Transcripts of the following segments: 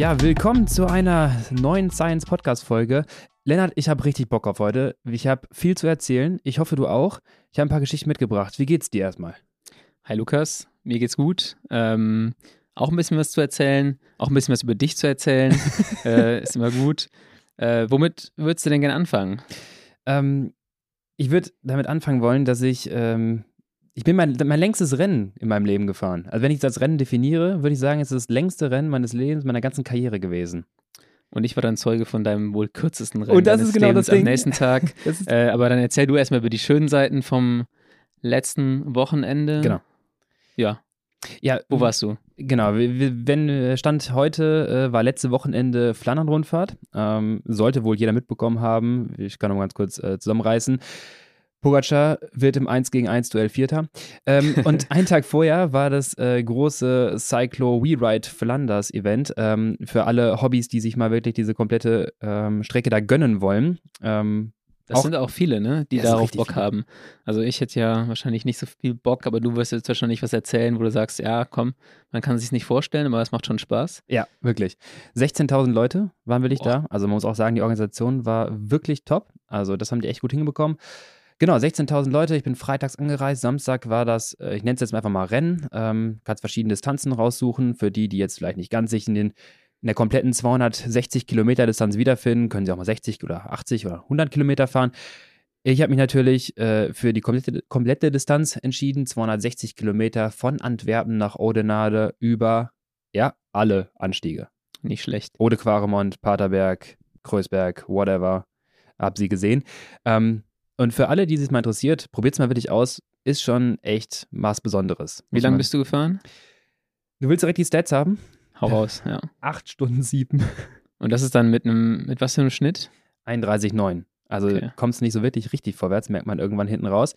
Ja, willkommen zu einer neuen Science Podcast Folge. Lennart, ich habe richtig Bock auf heute. Ich habe viel zu erzählen. Ich hoffe, du auch. Ich habe ein paar Geschichten mitgebracht. Wie geht's dir erstmal? Hi Lukas, mir geht's gut. Ähm, auch ein bisschen was zu erzählen, auch ein bisschen was über dich zu erzählen. äh, ist immer gut. Äh, womit würdest du denn gerne anfangen? Ähm, ich würde damit anfangen wollen, dass ich, ähm, ich bin mein, mein längstes Rennen in meinem Leben gefahren. Also wenn ich das als Rennen definiere, würde ich sagen, es ist das längste Rennen meines Lebens, meiner ganzen Karriere gewesen. Und ich war dann Zeuge von deinem wohl kürzesten Rennen. Und das ist genau Lebens das Ding. Am nächsten Tag. äh, aber dann erzähl du erstmal über die schönen Seiten vom letzten Wochenende. Genau. Ja. Ja, Wo warst du? Genau, wenn äh, Stand heute äh, war letzte Wochenende Flandern-Rundfahrt. Ähm, sollte wohl jeder mitbekommen haben. Ich kann noch mal ganz kurz äh, zusammenreißen. Pogacar wird im 1 gegen 1 Duell Vierter. Ähm, und einen Tag vorher war das äh, große Cyclo We Ride Flanders Event ähm, für alle Hobbys, die sich mal wirklich diese komplette ähm, Strecke da gönnen wollen. Ähm, Das Auch- sind auch viele, ne, die darauf Bock viele. haben. Also ich hätte ja wahrscheinlich nicht so viel Bock, aber du wirst jetzt wahrscheinlich was erzählen, wo du sagst, ja, komm, man kann sich nicht vorstellen, aber es macht schon Spaß. Ja, wirklich. 16.000 Leute waren wirklich Boah. da. Also man muss auch sagen, die Organisation war wirklich top. Also das haben die echt gut hingekommen. Genau, 16.000 Leute. Ich bin freitags angereist. Samstag war das, äh, ich nenne es jetzt einfach mal Rennen. Ähm, kannst verschiedene Distanzen raussuchen. Für die, die jetzt vielleicht nicht ganz sich in, den, in der kompletten 260 Kilometer Distanz wiederfinden, können sie auch mal 60 oder 80 oder 100 Kilometer fahren. Ich habe mich natürlich äh, für die komplette, komplette Distanz entschieden. 260 Kilometer von Antwerpen nach Oudenaarde über, ja, alle Anstiege. Nicht schlecht. Ode Quaremont, Paterberg, Kreuzberg, whatever. Hab sie gesehen. Ähm, und für alle, die sich mal interessiert, probiert's mal wirklich aus. Ist schon echt was Besonderes. Wie lange bist du gefahren? du? willst direkt die Stats haben? Hau raus, ja. Acht Stunden sieben. Und das ist dann mit einem, mit was für einem Schnitt? 31,9. Also Okay. kommst nicht so wirklich richtig vorwärts, merkt man irgendwann hinten raus.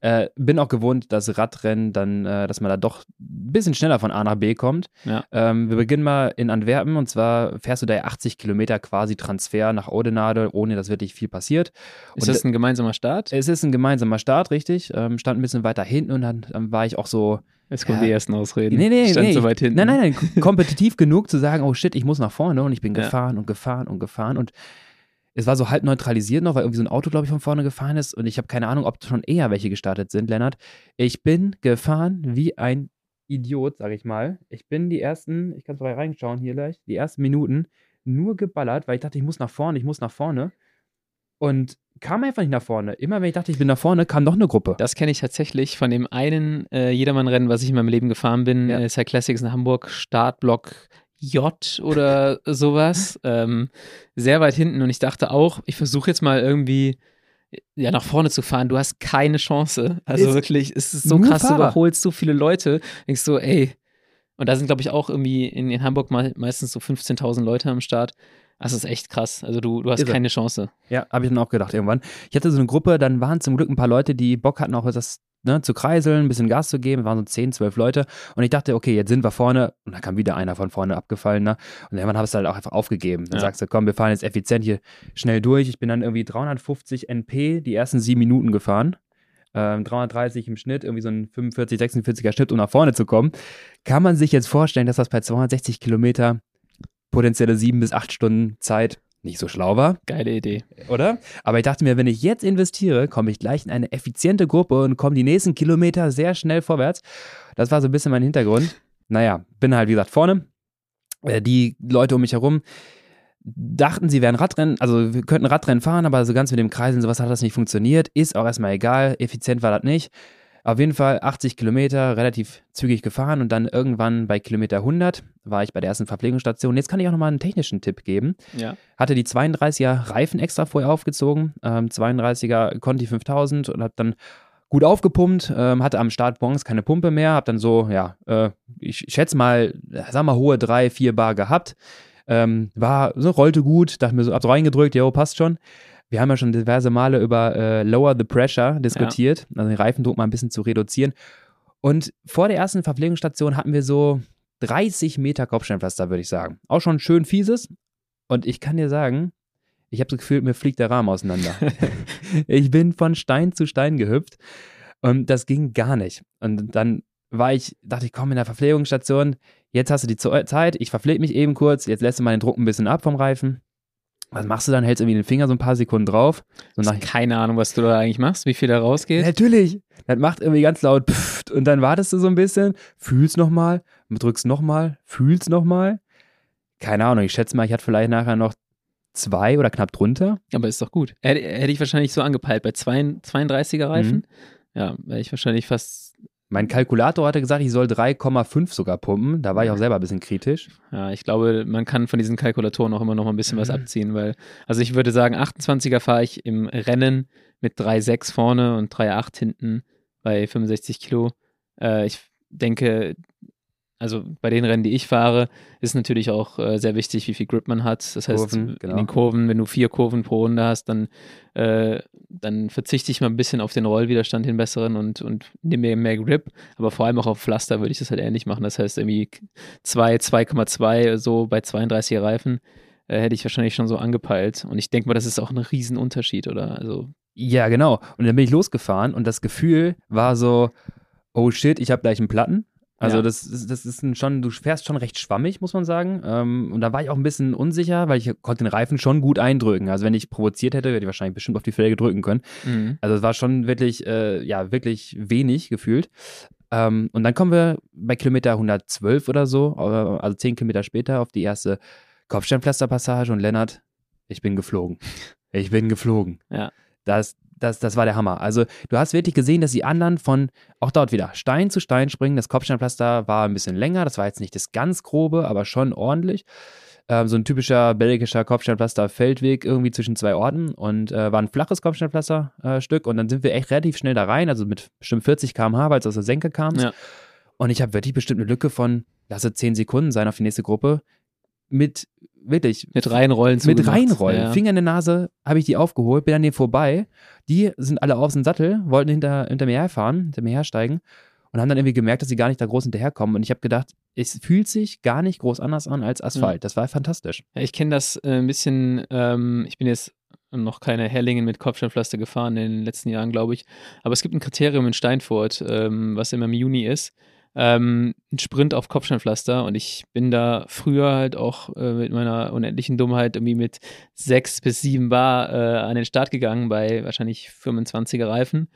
Äh, bin auch gewohnt, dass Radrennen dann, äh, dass man da doch ein bisschen schneller von A nach B kommt. Ja. Ähm, wir beginnen mal in Antwerpen und zwar fährst du da 80 Kilometer quasi Transfer nach Oudenaarde, ohne dass wirklich viel passiert. Ist Und das ein gemeinsamer Start? Es ist ein gemeinsamer Start, richtig. Ähm, stand ein bisschen weiter hinten und dann, dann war ich auch so. Jetzt kommen Ja. die ersten Ausreden. Nee, nee, Stand nee. so weit hinten. Nein, nein, nein. Kompetitiv genug zu sagen, oh shit, ich muss nach vorne. Und ich bin Ja. gefahren und gefahren und gefahren. Und es war so halb neutralisiert noch, weil irgendwie so ein Auto, glaube ich, von vorne gefahren ist. Und ich habe keine Ahnung, ob schon eher welche gestartet sind, Lennart. Ich bin gefahren wie ein Idiot, sage ich mal. Ich bin die ersten, ich kann vorbei reinschauen hier gleich, die ersten Minuten nur geballert, weil ich dachte, ich muss nach vorne, ich muss nach vorne. Und kam einfach nicht nach vorne. Immer wenn ich dachte, ich bin nach vorne, kam noch eine Gruppe. Das kenne ich tatsächlich von dem einen äh, Jedermann-Rennen, was ich in meinem Leben gefahren bin. Ja. Ja. Äh, Cyclassics in Hamburg, Startblock J oder sowas. ähm, sehr weit hinten. Und ich dachte auch, ich versuche jetzt mal irgendwie ja, nach vorne zu fahren. Du hast keine Chance. Also Ist wirklich, es ist so krass, du Fahrer. überholst so viele Leute. Denkst so, ey. Und da sind, glaube ich, auch irgendwie in, in Hamburg me meistens so 15.000 Leute am Start. Das ist echt krass. Also du, du hast Irre. keine Chance. Ja, habe ich dann auch gedacht irgendwann. Ich hatte so eine Gruppe, dann waren zum Glück ein paar Leute, die Bock hatten, auch das ne, zu kreiseln, ein bisschen Gas zu geben. waren so 10, 12 Leute. Und ich dachte, okay, jetzt sind wir vorne. Und dann kam wieder einer von vorne abgefallen. Ne? Und irgendwann habe ich es halt auch einfach aufgegeben. Dann Ja. sagst du, komm, wir fahren jetzt effizient hier schnell durch. Ich bin dann irgendwie 350 NP die ersten sieben Minuten gefahren. Ähm, 330 im Schnitt, irgendwie so ein 45, 46er Schnitt, um nach vorne zu kommen. Kann man sich jetzt vorstellen, dass das bei 260 Kilometer potenzielle sieben bis acht Stunden Zeit nicht so schlau war? Geile Idee. oder? Aber ich dachte mir, wenn ich jetzt investiere, komme ich gleich in eine effiziente Gruppe und komme die nächsten Kilometer sehr schnell vorwärts. Das war so ein bisschen mein Hintergrund. Naja, bin halt, wie gesagt, vorne. Äh, Die Leute um mich herum dachten, sie wären Radrennen, also wir könnten Radrennen fahren, aber so ganz mit dem Kreis und sowas hat das nicht funktioniert. Ist auch erstmal egal, effizient war das nicht. Auf jeden Fall 80 Kilometer, relativ zügig gefahren und dann irgendwann bei Kilometer 100 war ich bei der ersten Verpflegungsstation. Jetzt kann ich auch nochmal einen technischen Tipp geben Ja. hatte die 32er Reifen extra vorher aufgezogen, ähm, 32er Conti 5000 und habe dann gut aufgepumpt, ähm, hatte am Start morgens keine Pumpe mehr, habe dann so, ja, äh, ich schätze mal, sag mal, hohe 3, 4 Bar gehabt, ähm, war, so rollte gut, dachte mir so, hab so reingedrückt, jo, passt schon. Wir haben ja schon diverse Male über äh, Lower the Pressure diskutiert, also den Reifendruck mal ein bisschen zu reduzieren. Und vor der ersten Verpflegungsstation hatten wir so 30 Meter Kopfsteinpflaster, würde ich sagen. Auch schon schön fieses. Und ich kann dir sagen, ich habe das Gefühl, mir fliegt der Rahmen auseinander. ich bin von Stein zu Stein gehüpft und das ging gar nicht. Und dann war ich, dachte ich, komm in der Verpflegungsstation, jetzt hast du die Zeit, ich verpflege mich eben kurz, jetzt lässt du mal den Druck ein bisschen ab vom Reifen. Was machst du dann? Hältst irgendwie den Finger so ein paar Sekunden drauf. So nach keine Ahnung, was du da eigentlich machst, wie viel da rausgeht. Natürlich. Das macht irgendwie ganz laut pfft, und dann wartest du so ein bisschen, fühlst nochmal, drückst nochmal, fühlst nochmal. Keine Ahnung, ich schätze mal, ich hatte vielleicht nachher noch zwei oder knapp drunter. Aber ist doch gut. Hätte, hätte ich wahrscheinlich so angepeilt bei 32er Reifen. Mhm. Ja, wäre ich wahrscheinlich fast mein Kalkulator hatte gesagt, ich soll 3,5 sogar pumpen. Da war ich auch selber ein bisschen kritisch. Ja, ich glaube, man kann von diesen Kalkulatoren auch immer noch mal ein bisschen was mhm. abziehen, weil, also ich würde sagen, 28er fahre ich im Rennen mit 3,6 vorne und 3,8 hinten bei 65 Kilo. Äh, ich denke, also bei den Rennen, die ich fahre, ist natürlich auch äh, sehr wichtig, wie viel Grip man hat. Das heißt, Kurven, genau. in den Kurven, wenn du vier Kurven pro Runde hast, dann, äh, dann verzichte ich mal ein bisschen auf den Rollwiderstand, den besseren und, und nehme mir mehr Grip. Aber vor allem auch auf Pflaster würde ich das halt ähnlich machen. Das heißt, irgendwie 2, 2,2 so bei 32 Reifen äh, hätte ich wahrscheinlich schon so angepeilt. Und ich denke mal, das ist auch ein Riesenunterschied, oder? Also ja, genau. Und dann bin ich losgefahren und das Gefühl war so, oh shit, ich habe gleich einen Platten. Also ja. das, das ist schon, du fährst schon recht schwammig, muss man sagen. Ähm, und da war ich auch ein bisschen unsicher, weil ich konnte den Reifen schon gut eindrücken. Also wenn ich provoziert hätte, hätte ich wahrscheinlich bestimmt auf die Felge drücken können. Mhm. Also es war schon wirklich, äh, ja, wirklich wenig gefühlt. Ähm, und dann kommen wir bei Kilometer 112 oder so, äh, also zehn Kilometer später, auf die erste Kopfsteinpflasterpassage und Lennart, ich bin geflogen. Ich bin geflogen. Ja. Das, das, das war der Hammer. Also du hast wirklich gesehen, dass die anderen von, auch dort wieder, Stein zu Stein springen. Das Kopfsteinpflaster war ein bisschen länger, das war jetzt nicht das ganz grobe, aber schon ordentlich. Ähm, so ein typischer belgischer Kopfsteinpflaster-Feldweg irgendwie zwischen zwei Orten und äh, war ein flaches Kopfsteinpflasterstück und dann sind wir echt relativ schnell da rein, also mit bestimmt 40 km/h, weil es aus der Senke kam. Ja. Und ich habe wirklich bestimmt eine Lücke von, lasse 10 Sekunden sein auf die nächste Gruppe mit wirklich. Mit reinrollen Mit reinrollen. Ja. Finger in der Nase habe ich die aufgeholt, bin an denen vorbei. Die sind alle auf dem Sattel, wollten hinter, hinter mir herfahren, hinter mir hersteigen und haben dann irgendwie gemerkt, dass sie gar nicht da groß hinterherkommen. Und ich habe gedacht, es fühlt sich gar nicht groß anders an als Asphalt. Mhm. Das war fantastisch. Ja, ich kenne das äh, ein bisschen, ähm, ich bin jetzt noch keine Hellingen mit Kopfsteinpflaster gefahren in den letzten Jahren, glaube ich. Aber es gibt ein Kriterium in Steinfurt, ähm, was immer im Juni ist ähm, ein Sprint auf Kopfsteinpflaster und ich bin da früher halt auch äh, mit meiner unendlichen Dummheit irgendwie mit sechs bis sieben Bar äh, an den Start gegangen bei wahrscheinlich 25er Reifen.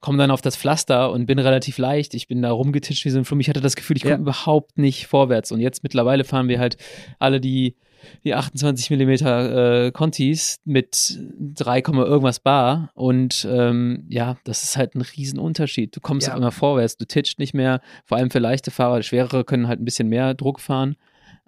Komme dann auf das Pflaster und bin relativ leicht. Ich bin da rumgetitscht wie so ein Flumm. Ich hatte das Gefühl, ich komme ja. überhaupt nicht vorwärts. Und jetzt mittlerweile fahren wir halt alle die die 28 mm äh, Contis mit 3, irgendwas Bar und ähm, ja, das ist halt ein Riesenunterschied. Du kommst ja. immer vorwärts, du titscht nicht mehr, vor allem für leichte Fahrer, schwerere können halt ein bisschen mehr Druck fahren,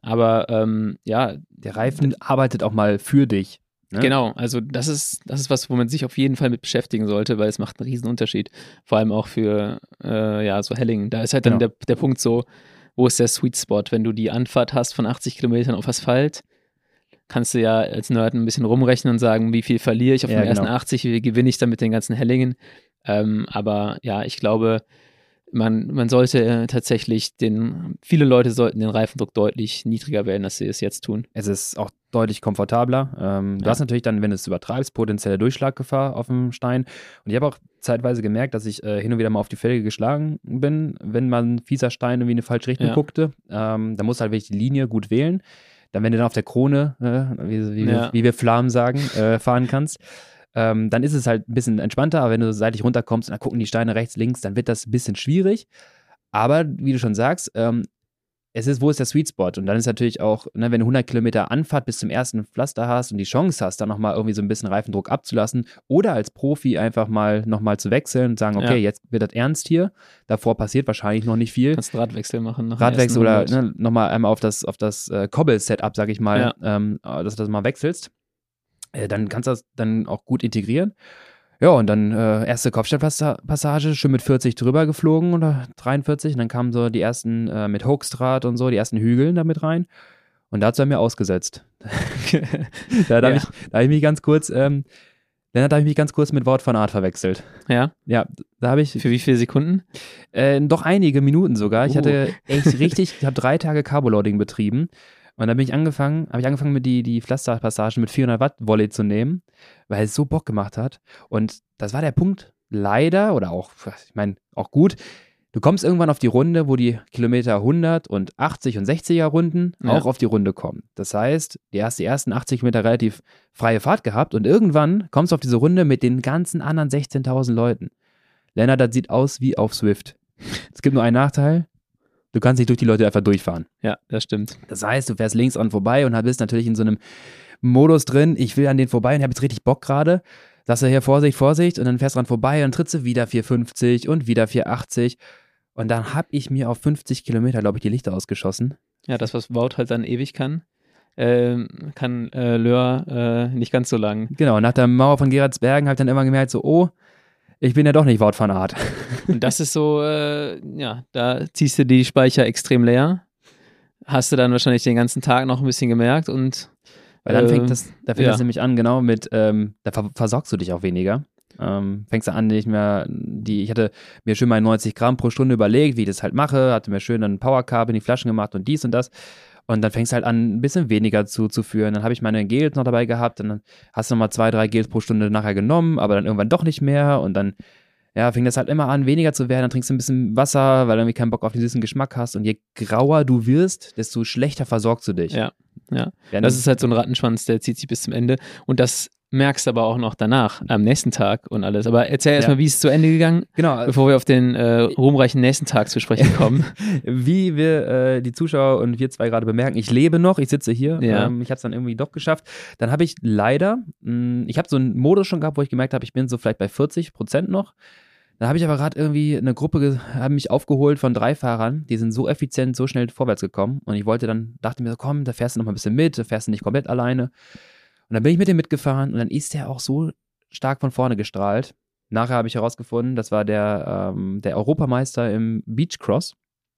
aber ähm, ja. Der Reifen arbeitet auch mal für dich. Ne? Genau, also das ist, das ist was, wo man sich auf jeden Fall mit beschäftigen sollte, weil es macht einen Riesenunterschied. Vor allem auch für äh, ja, so Helling. Da ist halt dann genau. der, der Punkt so, wo ist der Sweet Spot? Wenn du die Anfahrt hast von 80 Kilometern auf Asphalt, kannst du ja als Nerd ein bisschen rumrechnen und sagen, wie viel verliere ich auf ja, den ersten genau. 80, wie viel gewinne ich dann mit den ganzen Hellingen. Ähm, aber ja, ich glaube, man, man sollte tatsächlich den, viele Leute sollten den Reifendruck deutlich niedriger wählen, als sie es jetzt tun. Es ist auch deutlich komfortabler. Ähm, du ja. hast natürlich dann, wenn du es übertreibst, potenzielle Durchschlaggefahr auf dem Stein. Und ich habe auch zeitweise gemerkt, dass ich äh, hin und wieder mal auf die Felge geschlagen bin, wenn man fieser Stein irgendwie in eine falsche Richtung ja. guckte. Ähm, da musst du halt wirklich die Linie gut wählen. Dann, wenn du dann auf der Krone, äh, wie, wie, ja. wie, wir Flamen sagen, äh, fahren kannst, ähm, dann ist es halt ein bisschen entspannter. Aber wenn du seitlich runterkommst und dann gucken die Steine rechts, links, dann wird das ein bisschen schwierig. Aber wie du schon sagst, ähm, es ist, wo ist der Sweet Spot? Und dann ist natürlich auch, ne, wenn du 100 Kilometer Anfahrt bis zum ersten Pflaster hast und die Chance hast, dann nochmal irgendwie so ein bisschen Reifendruck abzulassen oder als Profi einfach mal nochmal zu wechseln und sagen, okay, ja. jetzt wird das ernst hier. Davor passiert wahrscheinlich noch nicht viel. Kannst Radwechsel machen. Radwechsel oder ne, nochmal einmal auf das, auf das äh, Cobble-Setup, sag ich mal, ja. ähm, dass du das mal wechselst. Äh, dann kannst du das dann auch gut integrieren. Ja, und dann äh, erste Kopfsteinpassage, schön mit 40 drüber geflogen oder 43. Und dann kamen so die ersten äh, mit Hochstrat und so, die ersten Hügeln damit rein. Und dazu haben wir ausgesetzt. da, ja. habe ich, hab ich mich ganz kurz, ähm, Lennart, da habe ich mich ganz kurz mit Wort von Art verwechselt. Ja? Ja, da habe ich. Für wie viele Sekunden? Äh, doch einige Minuten sogar. Ich uh. hatte echt richtig, ich habe drei Tage Carboloading betrieben. Und dann bin ich angefangen, habe ich angefangen mit die, die Pflasterpassagen mit 400 Watt Volley zu nehmen, weil es so Bock gemacht hat. Und das war der Punkt, leider, oder auch, ich meine, auch gut, Du kommst irgendwann auf die Runde, wo die Kilometer 100 und 80 und 60er Runden Ja. auch auf die Runde kommen. Das heißt, du hast die ersten 80 Kilometer relativ freie Fahrt gehabt und irgendwann kommst du auf diese Runde mit den ganzen anderen 16.000 Leuten. Lennart, das sieht aus wie auf Swift. Es gibt nur einen Nachteil. Du kannst nicht durch die Leute einfach durchfahren. Ja, das stimmt. Das heißt, du fährst links an vorbei und bist natürlich in so einem Modus drin, ich will an den vorbei und ich habe jetzt richtig Bock gerade. Sagst du hier Vorsicht, Vorsicht und dann fährst du dran vorbei und trittst du wieder 450 und wieder 480 und dann habe ich mir auf 50 Kilometer, glaube ich, die Lichter ausgeschossen. Ja, das, was Wout halt dann ewig kann, ähm, kann äh, Löhr äh, nicht ganz so lang. Genau, nach der Mauer von Gerardsbergen habe ich dann immer gemerkt, so, oh, ich bin ja doch nicht Wout van Art. Und das ist so, äh, ja, da ziehst du die Speicher extrem leer. Hast du dann wahrscheinlich den ganzen Tag noch ein bisschen gemerkt und Weil dann äh, fängt das, da fängt ja. das nämlich an, genau, mit, ähm, da ver versorgst du dich auch weniger. Ähm, fängst du an, nicht mehr, die, ich hatte mir schön mal 90 Gramm pro Stunde überlegt, wie ich das halt mache, hatte mir schön dann Power Carb in die Flaschen gemacht und dies und das. Und dann fängst du halt an, ein bisschen weniger zuzuführen. Dann habe ich meine Gels noch dabei gehabt und dann hast du nochmal zwei, drei Gels pro Stunde nachher genommen, aber dann irgendwann doch nicht mehr und dann, ja, fing das halt immer an, weniger zu werden. Dann trinkst du ein bisschen Wasser, weil du irgendwie keinen Bock auf den süßen Geschmack hast. Und je grauer du wirst, desto schlechter versorgst du dich. Ja, ja. Ja, Das ist halt so ein Rattenschwanz, der zieht sich bis zum Ende. Und das merkst du aber auch noch danach, am nächsten Tag und alles. Aber erzähl erstmal, Ja. wie ist es zu Ende gegangen, genau, bevor wir auf den äh, ruhmreichen nächsten Tag zu sprechen kommen. wie wir äh, die Zuschauer und wir zwei gerade bemerken, ich lebe noch, ich sitze hier, Ja. ähm, ich habe es dann irgendwie doch geschafft. Dann habe ich leider, mh, ich habe so einen Modus schon gehabt, wo ich gemerkt habe, ich bin so vielleicht bei 40 Prozent noch. Da habe ich aber gerade irgendwie eine Gruppe, haben mich aufgeholt von drei Fahrern, die sind so effizient, so schnell vorwärts gekommen und ich wollte dann, dachte mir so, komm, da fährst du noch mal ein bisschen mit, da fährst du nicht komplett alleine. Und dann bin ich mit dem mitgefahren und dann ist der auch so stark von vorne gestrahlt. Nachher habe ich herausgefunden, das war der, ähm, der Europameister im Beachcross.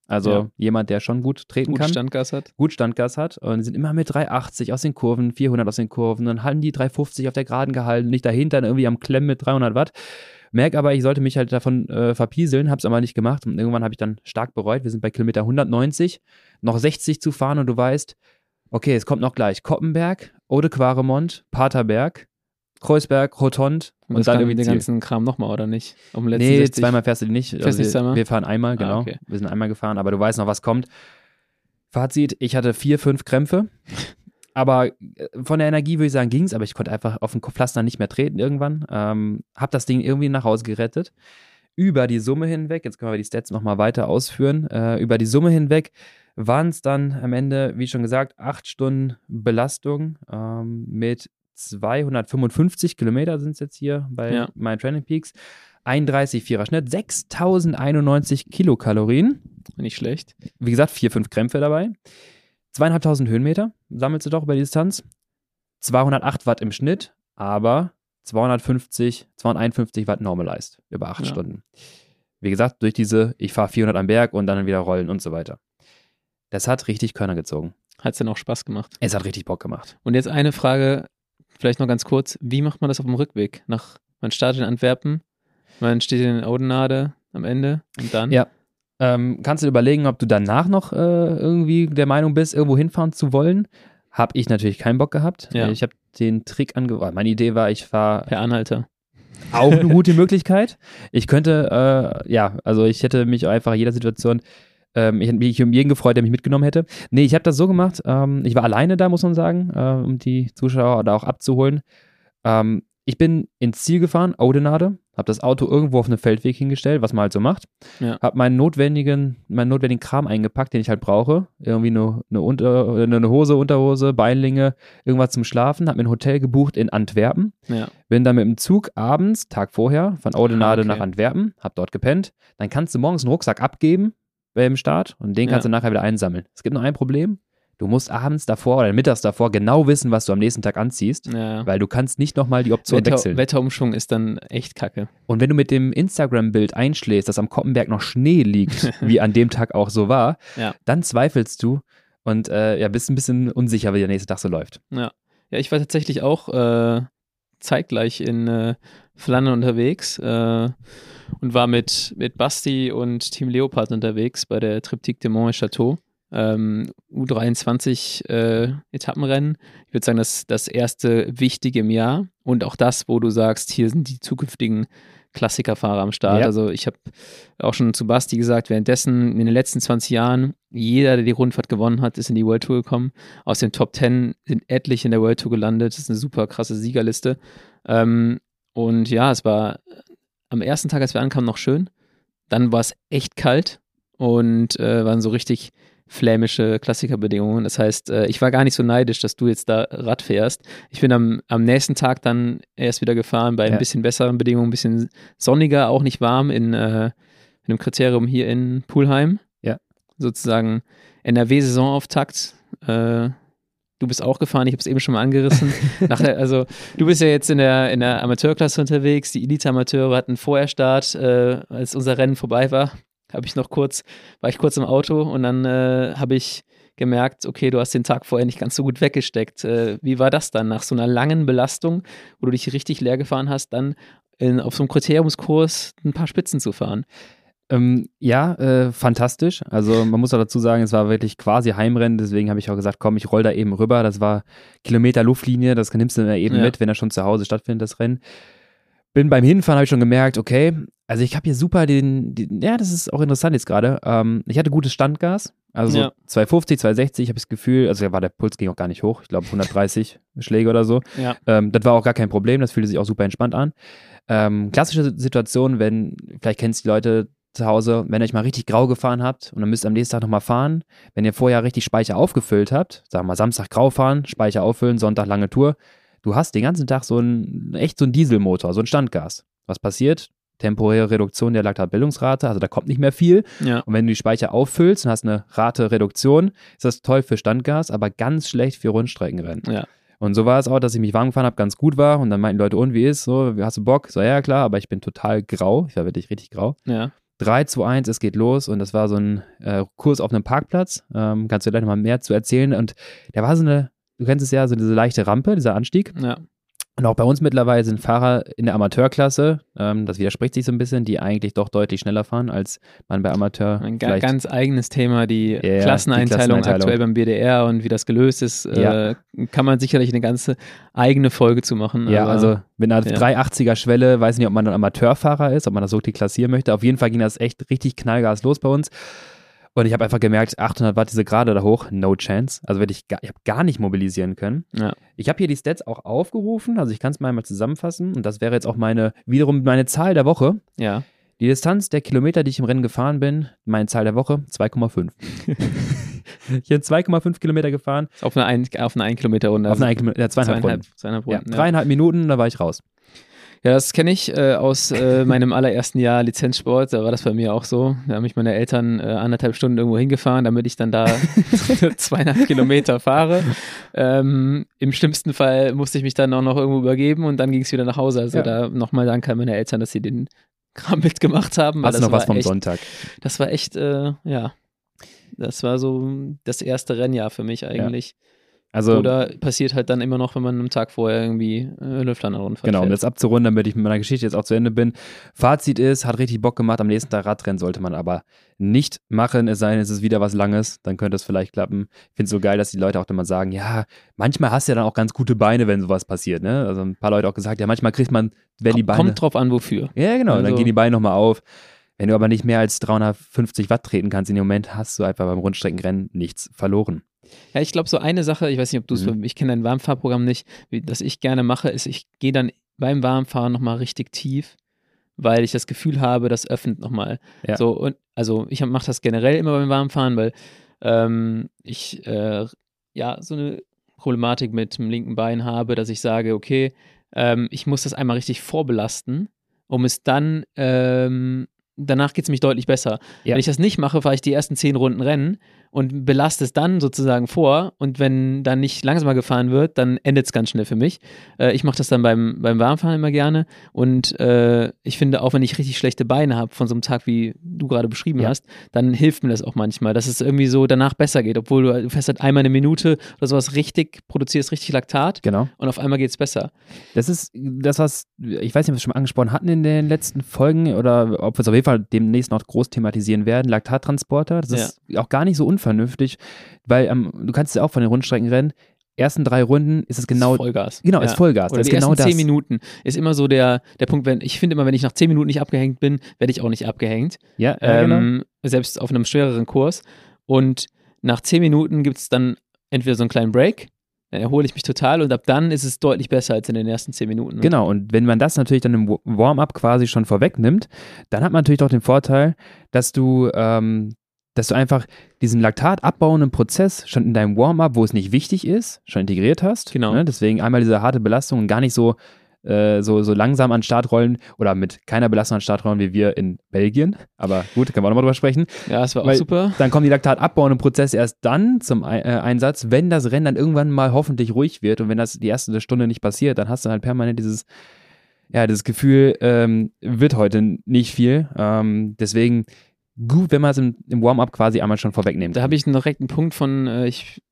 Also Ja. jemand, der schon gut treten Gut kann, Standgas hat. gut Standgas hat und sind immer mit 380 aus den Kurven, 400 aus den Kurven, dann halten die 350 auf der Geraden gehalten, nicht dahinter dann irgendwie am Klemmen mit 300 Watt. Merk aber, ich sollte mich halt davon äh, verpieseln, hab's aber nicht gemacht und irgendwann habe ich dann stark bereut. Wir sind bei Kilometer 190, noch 60 zu fahren und du weißt, okay, es kommt noch gleich Koppenberg, Ode Quaremont, Paterberg, Kreuzberg, Rotond Und, und, dann irgendwie den ganzen Kram nochmal, oder nicht? Um Nee, 60. zweimal fährst du die nicht. Also nicht wir, fahren einmal, Ah, genau. okay. Wir sind einmal gefahren, aber du weißt noch, was kommt. Fazit, ich hatte vier, fünf Krämpfe. Aber äh, von der Energie würde ich sagen, ging es, aber ich konnte einfach auf dem Pflaster nicht mehr treten irgendwann. Ähm, hab das Ding irgendwie nach Hause gerettet. Über die Summe hinweg, jetzt können wir die Stats nochmal weiter ausführen, äh, über die Summe hinweg waren es dann am Ende, wie schon gesagt, acht Stunden Belastung ähm, mit 255 Kilometer sind es jetzt hier bei Ja. meinen Training Peaks. 31,4er Schnitt, 6091 Kilokalorien. Nicht schlecht. Wie gesagt, vier, fünf Krämpfe dabei. Zweieinhalbtausend Höhenmeter sammelst du doch über die Distanz. 208 Watt im Schnitt, aber 250, 251 Watt normalized über acht Ja. Stunden. Wie gesagt, durch diese, ich fahre 400 am Berg und dann wieder rollen und so weiter. Das hat richtig Körner gezogen. Hat es dann auch Spaß gemacht. Es hat richtig Bock gemacht. Und jetzt eine Frage, vielleicht noch ganz kurz. Wie macht man das auf dem Rückweg? Nach, man startet in Antwerpen, man steht in Oudenarde am Ende und dann? Ja. Ähm, kannst du überlegen, ob du danach noch äh, irgendwie der Meinung bist, irgendwo hinfahren zu wollen? Hab ich natürlich keinen Bock gehabt. Ja. Ich habe den Trick angewandt. Meine Idee war, ich fahre Per Anhalter. auch eine gute Möglichkeit. Ich könnte, äh, ja, also ich hätte mich einfach in jeder Situation, ähm, ich hätte mich um jeden gefreut, der mich mitgenommen hätte. Nee, ich habe das so gemacht, ähm, ich war alleine da, muss man sagen, äh, um die Zuschauer da auch abzuholen. Ähm, ich bin ins Ziel gefahren, Oudenarde, habe das Auto irgendwo auf einem Feldweg hingestellt, was man halt so macht. Ja. Habe meinen notwendigen, meinen notwendigen Kram eingepackt, den ich halt brauche. Irgendwie eine, eine, Unter, eine Hose, Unterhose, Beinlinge, irgendwas zum Schlafen. Habe mir ein Hotel gebucht in Antwerpen. Ja. Bin dann mit dem Zug abends, Tag vorher, von Oudenarde Ah, okay. nach Antwerpen, hab dort gepennt. Dann kannst du morgens einen Rucksack abgeben beim Start und den kannst Ja. du nachher wieder einsammeln. Es gibt nur ein Problem. Du musst abends davor oder mittags davor genau wissen, was du am nächsten Tag anziehst, ja. weil du kannst nicht nochmal die Option Wetter, wechseln. Wetterumschwung ist dann echt kacke. Und wenn du mit dem Instagram-Bild einschläfst, dass am Koppenberg noch Schnee liegt, wie an dem Tag auch so war, Ja. dann zweifelst du und äh, ja, bist ein bisschen unsicher, wie der nächste Tag so läuft. Ja, ich war tatsächlich auch äh, zeitgleich in äh, Flandern unterwegs äh, und war mit, mit Basti und Team Leopard unterwegs bei der Triptyque de Mont et Château. ähm, U23 äh, Etappenrennen. Ich würde sagen, das das erste wichtige im Jahr und auch das, wo du sagst, hier sind die zukünftigen Klassikerfahrer am Start. Ja. Also ich habe auch schon zu Basti gesagt, währenddessen in den letzten 20 Jahren, jeder, der die Rundfahrt gewonnen hat, ist in die World Tour gekommen. Aus den Top 10 sind etliche in der World Tour gelandet. Das ist eine super krasse Siegerliste. Ähm, und ja, es war am ersten Tag, als wir ankamen, noch schön. Dann war es echt kalt und äh, waren so richtig flämische Klassikerbedingungen. Das heißt, äh, ich war gar nicht so neidisch, dass du jetzt da Rad fährst. Ich bin am, am nächsten Tag dann erst wieder gefahren bei ein Ja. bisschen besseren Bedingungen, ein bisschen sonniger, auch nicht warm in, äh, in einem Kriterium hier in Pulheim. Ja. Sozusagen NRW-Saisonauftakt. Äh, du bist auch gefahren, ich habe es eben schon mal angerissen. Nachher, also du bist ja jetzt in der, in der Amateurklasse unterwegs. Die Elite-Amateure hatten Vorherstart, äh, als unser Rennen vorbei war. Habe ich noch kurz, war ich kurz im Auto und dann äh, habe ich gemerkt, okay, du hast den Tag vorher nicht ganz so gut weggesteckt. Äh, wie war das dann nach so einer langen Belastung, wo du dich richtig leer gefahren hast, dann in, auf so einem Kriteriumskurs ein paar Spitzen zu fahren? Ähm, ja, äh, fantastisch. Also man muss auch dazu sagen, es war wirklich quasi Heimrennen, deswegen habe ich auch gesagt, komm, ich roll da eben rüber. Das war Kilometer Luftlinie, das nimmst du dann eben Ja. mit, wenn er schon zu Hause stattfindet, das Rennen. Bin beim Hinfahren, habe ich schon gemerkt, okay, also ich habe hier super den, den, ja, das ist auch interessant jetzt gerade. Ähm, ich hatte gutes Standgas, also so Ja. 250, 260, habe ich das Gefühl, also war der Puls ging auch gar nicht hoch, ich glaube 130 Schläge oder so. Ja. Ähm, das war auch gar kein Problem, das fühlte sich auch super entspannt an. Ähm, klassische Situation, wenn, vielleicht kennst du die Leute zu Hause, wenn ihr euch mal richtig grau gefahren habt und dann müsst ihr am nächsten Tag nochmal fahren, wenn ihr vorher richtig Speicher aufgefüllt habt, sagen wir mal Samstag grau fahren, Speicher auffüllen, Sonntag lange Tour, du hast den ganzen Tag so ein, echt so ein Dieselmotor, so ein Standgas. Was passiert? Temporäre Reduktion der Laktatbildungsrate, also da kommt nicht mehr viel. Ja. Und wenn du die Speicher auffüllst und hast eine Rate-Reduktion, ist das toll für Standgas, aber ganz schlecht für Rundstreckenrennen. Ja. Und so war es auch, dass ich mich warm gefahren habe, ganz gut war. Und dann meinten Leute, und wie ist so? Hast du Bock? So, ja, klar, aber ich bin total grau. Ich war wirklich richtig grau. Ja. 3 zu 1, es geht los. Und das war so ein äh, Kurs auf einem Parkplatz. Ähm, kannst du gleich nochmal mehr zu erzählen. Und da war so eine, du kennst es ja, so diese leichte Rampe, dieser Anstieg. Ja. Und auch bei uns mittlerweile sind Fahrer in der Amateurklasse, ähm, das widerspricht sich so ein bisschen, die eigentlich doch deutlich schneller fahren, als man bei Amateur Ein ga ganz eigenes Thema, die ja, Klasseneinteilung die Klasseneinteilung. aktuell beim BDR und wie das gelöst ist, Ja. äh, kann man sicherlich eine ganze eigene Folge zu machen. Ja, aber- also mit einer ja. 380er Schwelle, weiß nicht, ob man ein Amateurfahrer ist, ob man das so klassieren möchte. Auf jeden Fall ging das echt richtig knallgas los bei uns. Und ich habe einfach gemerkt, 800 Watt diese Gerade da hoch, no chance. Also wirklich, gar, ich habe gar nicht mobilisieren können. Ja. Ich habe hier die Stats auch aufgerufen, also ich kann es mal einmal zusammenfassen. Und das wäre jetzt auch meine, wiederum meine Zahl der Woche. ja. Die Distanz der Kilometer, die ich im Rennen gefahren bin, meine Zahl der Woche, 2,5. ich bin 2,5 Kilometer gefahren, Auf einer ein, auf einer ein Kilometer Runde. auf einer ein Kilometer, ja, zweieinhalb, zweieinhalb, Runden. zweieinhalb Ja, Runden. ja. dreieinhalb Minuten, da war ich raus. Ja, das kenne ich äh, aus äh, meinem allerersten Jahr Lizenzsport. Da war das bei mir auch so. Da haben mich meine Eltern äh, anderthalb Stunden irgendwo hingefahren, damit ich dann da zweieinhalb Kilometer fahre. Ähm, Im schlimmsten Fall musste ich mich dann auch noch irgendwo übergeben und dann ging es wieder nach Hause. Also Ja. da nochmal Dank an meine Eltern, dass sie den Kram mitgemacht haben. Hast du noch was vom echt, Sonntag? Das war echt, äh, ja. Das war so das erste Rennjahr für mich eigentlich. Also, Oder passiert halt dann immer noch, wenn man am Tag vorher irgendwie äh, Lufthansa-Rundfahrt Genau, um das abzurunden, damit ich mit meiner Geschichte jetzt auch zu Ende bin. Fazit ist, hat richtig Bock gemacht. Am nächsten Tag Radrennen sollte man aber nicht machen, es sei denn, es ist wieder was Langes, dann könnte es vielleicht klappen. Ich finde es so geil, dass die Leute auch immer sagen, ja, manchmal hast du ja dann auch ganz gute Beine, wenn sowas passiert. Ne? Also ein paar Leute auch gesagt, ja, manchmal kriegt man, wenn die Beine. Kommt drauf an, wofür. ja, genau, dann Also- gehen die Beine nochmal auf. Wenn du aber nicht mehr als 350 Watt treten kannst in dem Moment, hast du einfach beim Rundstreckenrennen nichts verloren. Ja, ich glaube, so eine Sache, ich weiß nicht, ob du es, Mhm. ich kenne dein Warmfahrprogramm nicht, wie, das ich gerne mache, ist, ich gehe dann beim Warmfahren nochmal richtig tief, weil ich das Gefühl habe, das öffnet nochmal. Ja. So, und, also ich mache das generell immer beim Warmfahren, weil ähm, ich äh, ja so eine Problematik mit dem linken Bein habe, dass ich sage, okay, ähm, ich muss das einmal richtig vorbelasten, um es dann ähm, danach geht es mich deutlich besser. Ja. Wenn ich das nicht mache, fahre ich die ersten zehn Runden Rennen und belaste es dann sozusagen vor. Und wenn dann nicht langsamer gefahren wird, dann endet es ganz schnell für mich. Äh, ich mache das dann beim, beim Warmfahren immer gerne. Und äh, ich finde, auch wenn ich richtig schlechte Beine habe von so einem Tag, wie du gerade beschrieben Ja. hast, dann hilft mir das auch manchmal, dass es irgendwie so danach besser geht. Obwohl du, du fährst halt einmal eine Minute oder sowas richtig, produzierst richtig Laktat Genau. und auf einmal geht es besser. Das ist das, was, ich weiß nicht, ob wir es schon angesprochen hatten in den letzten Folgen oder ob wir es auf jeden Fall demnächst noch groß thematisieren werden. Laktattransporter, das ist auch gar nicht so unverständlich unvernünftig, weil ähm, du kannst ja auch von den Rundstrecken rennen. Ersten drei Runden ist es genau. Ist Vollgas. Genau, ist Vollgas. Oder das die ist genau ersten das. zehn Minuten ist immer so der, der Punkt, wenn ich finde immer, wenn ich nach zehn Minuten nicht abgehängt bin, werde ich auch nicht abgehängt. Ja, ja genau. ähm, Selbst auf einem schwereren Kurs. Und nach zehn Minuten gibt es dann entweder so einen kleinen Break, dann erhole ich mich total und ab dann ist es deutlich besser als in den ersten zehn Minuten. ne? Genau, und wenn man das natürlich dann im Wa- Warm-up quasi schon vorwegnimmt, dann hat man natürlich doch den Vorteil, dass du, ähm, dass du einfach diesen Laktat abbauenden Prozess schon in deinem Warm-up, wo es nicht wichtig ist, schon integriert hast. Genau. Ne? Deswegen einmal diese harte Belastung und gar nicht so, äh, so, so langsam an Start rollen oder mit keiner Belastung an Start rollen wie wir in Belgien. Aber gut, können wir auch nochmal drüber sprechen. Ja, das war auch Weil- super. Dann kommen die laktatabauenden Prozesse erst dann zum äh, Einsatz, wenn das Rennen dann irgendwann mal hoffentlich ruhig wird. Und wenn das die erste Stunde nicht passiert, dann hast du halt permanent dieses, ja, dieses Gefühl, ähm, wird heute nicht viel. Ähm, deswegen gut, wenn man es im, im Warm-up quasi einmal schon vorwegnimmt. Da habe ich einen direkten Punkt von, äh, ich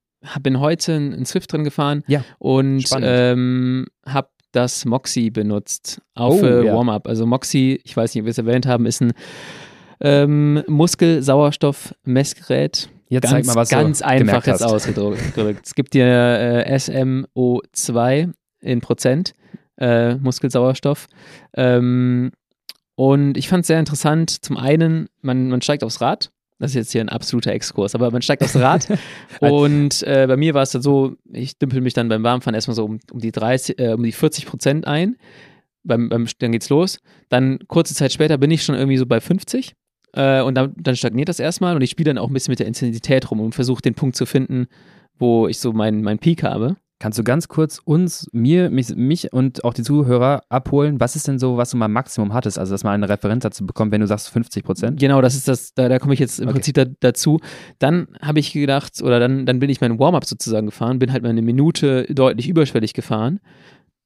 bin heute in, Swift drin gefahren Ja, und ähm, habe das Moxie benutzt auf Oh, äh, ja. Warm-up. Also Moxie, ich weiß nicht, ob wir es erwähnt haben, ist ein ähm, Muskelsauerstoffmessgerät. Jetzt ganz, zeig mal, was ganz du einfach jetzt ausgedrückt. es gibt dir äh, SMO2 in Prozent äh, Muskelsauerstoff. Ähm, und ich fand es sehr interessant. Zum einen, man, man steigt aufs Rad. Das ist jetzt hier ein absoluter Exkurs, aber man steigt aufs Rad. und äh, bei mir war es dann so, ich dümpel mich dann beim Warmfahren erstmal so um, um, die 30, äh, um die 40 Prozent ein. Beim, beim, dann geht's los. Dann kurze Zeit später bin ich schon irgendwie so bei 50. Äh, und dann, dann stagniert das erstmal und ich spiele dann auch ein bisschen mit der Intensität rum und versuche den Punkt zu finden, wo ich so meinen mein Peak habe. Kannst du ganz kurz uns, mir, mich, mich und auch die Zuhörer abholen? Was ist denn so, was du mal Maximum hattest? Also, dass man eine Referenz dazu bekommt, wenn du sagst 50 Prozent? Genau, das ist das, da, da komme ich jetzt im Okay. Prinzip da, dazu. Dann habe ich gedacht, oder dann, dann bin ich meinen Warm-up sozusagen gefahren, bin halt mal eine Minute deutlich überschwellig gefahren.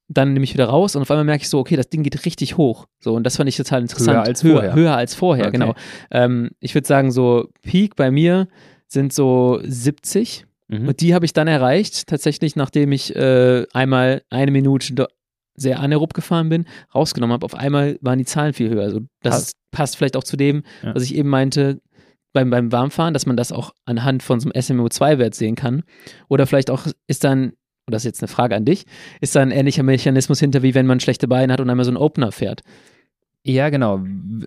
Dann nehme ich wieder raus und auf einmal merke ich so, okay, das Ding geht richtig hoch. So, und das fand ich total interessant. Höher als höher, vorher. höher als vorher, Okay. genau. Ähm, ich würde sagen, so Peak bei mir sind so 70. Mhm. Und die habe ich dann erreicht, tatsächlich, nachdem ich äh, einmal eine Minute sehr anaerob gefahren bin, rausgenommen habe. Auf einmal waren die Zahlen viel höher. Also das Passt. passt vielleicht auch zu dem, Ja. was ich eben meinte beim, beim Warmfahren, dass man das auch anhand von so einem SMO2-Wert sehen kann. Oder vielleicht auch ist dann, und das ist jetzt eine Frage an dich, ist da ein ähnlicher Mechanismus hinter, wie wenn man schlechte Beine hat und einmal so einen Opener fährt. Ja, genau.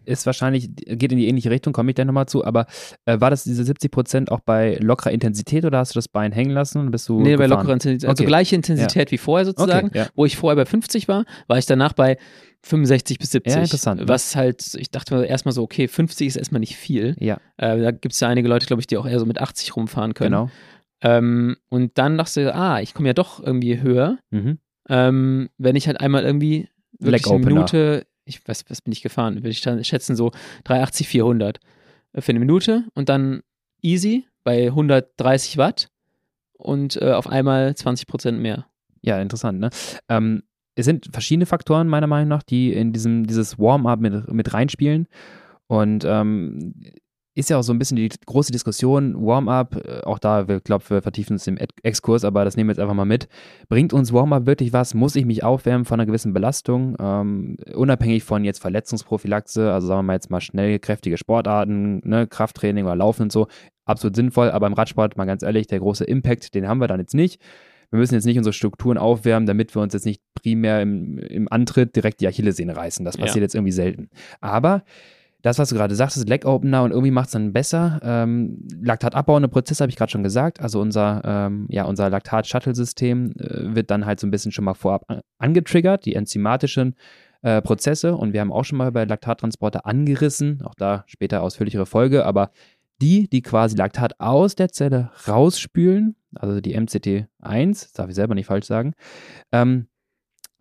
Ist wahrscheinlich, geht in die ähnliche Richtung, komme ich dann nochmal zu. Aber äh, war das diese 70 Prozent auch bei lockerer Intensität oder hast du das Bein hängen lassen und bist du. nee, bei gefahren? lockerer Intensität. Also Okay. gleiche Intensität wie vorher sozusagen. Okay, ja. Wo ich vorher bei 50 war, war ich danach bei 65 bis 70. Ja, interessant? Was halt, ich dachte mir erstmal so, okay, 50 ist erstmal nicht viel. Ja, Äh, da gibt es ja einige Leute, glaube ich, die auch eher so mit 80 rumfahren können. genau. Ähm, und dann dachte ich, ah, ich komme ja doch irgendwie höher, Mhm. ähm, wenn ich halt einmal irgendwie wirklich eine. Minute, ich weiß, was bin ich gefahren, würde ich dann schätzen so 380, 400 für eine Minute und dann easy bei 130 Watt und äh, auf einmal 20 Prozent mehr. Ja, interessant, ne? Ähm, es sind verschiedene Faktoren, meiner Meinung nach, die in diesem, dieses Warm-up mit, mit reinspielen. Und ähm, ist ja auch so ein bisschen die große Diskussion, Warm-up, äh, auch da, ich glaube, wir vertiefen es im Exkurs, aber das nehmen wir jetzt einfach mal mit. Bringt uns Warm-up wirklich was? Muss ich mich aufwärmen von einer gewissen Belastung? Ähm, unabhängig von jetzt Verletzungsprophylaxe, also sagen wir mal jetzt mal schnell kräftige Sportarten, ne, Krafttraining oder Laufen und so, absolut sinnvoll, aber im Radsport, mal ganz ehrlich, der große Impact, den haben wir dann jetzt nicht. Wir müssen jetzt nicht unsere Strukturen aufwärmen, damit wir uns jetzt nicht primär im, im Antritt direkt die Achillessehne reißen. Das Ja. passiert jetzt irgendwie selten. Aber das, was du gerade sagtest, Leg Opener und irgendwie macht es dann besser. Ähm, Laktat-abbauende Prozesse habe ich gerade schon gesagt. Also unser, ähm, ja, unser Laktat-Shuttle-System äh, wird dann halt so ein bisschen schon mal vorab an- angetriggert, die enzymatischen äh, Prozesse. Und wir haben auch schon mal bei Laktattransporter angerissen, auch da später ausführlichere Folge, aber die, die quasi Laktat aus der Zelle rausspülen, also die MCT1, darf ich selber nicht falsch sagen, ähm,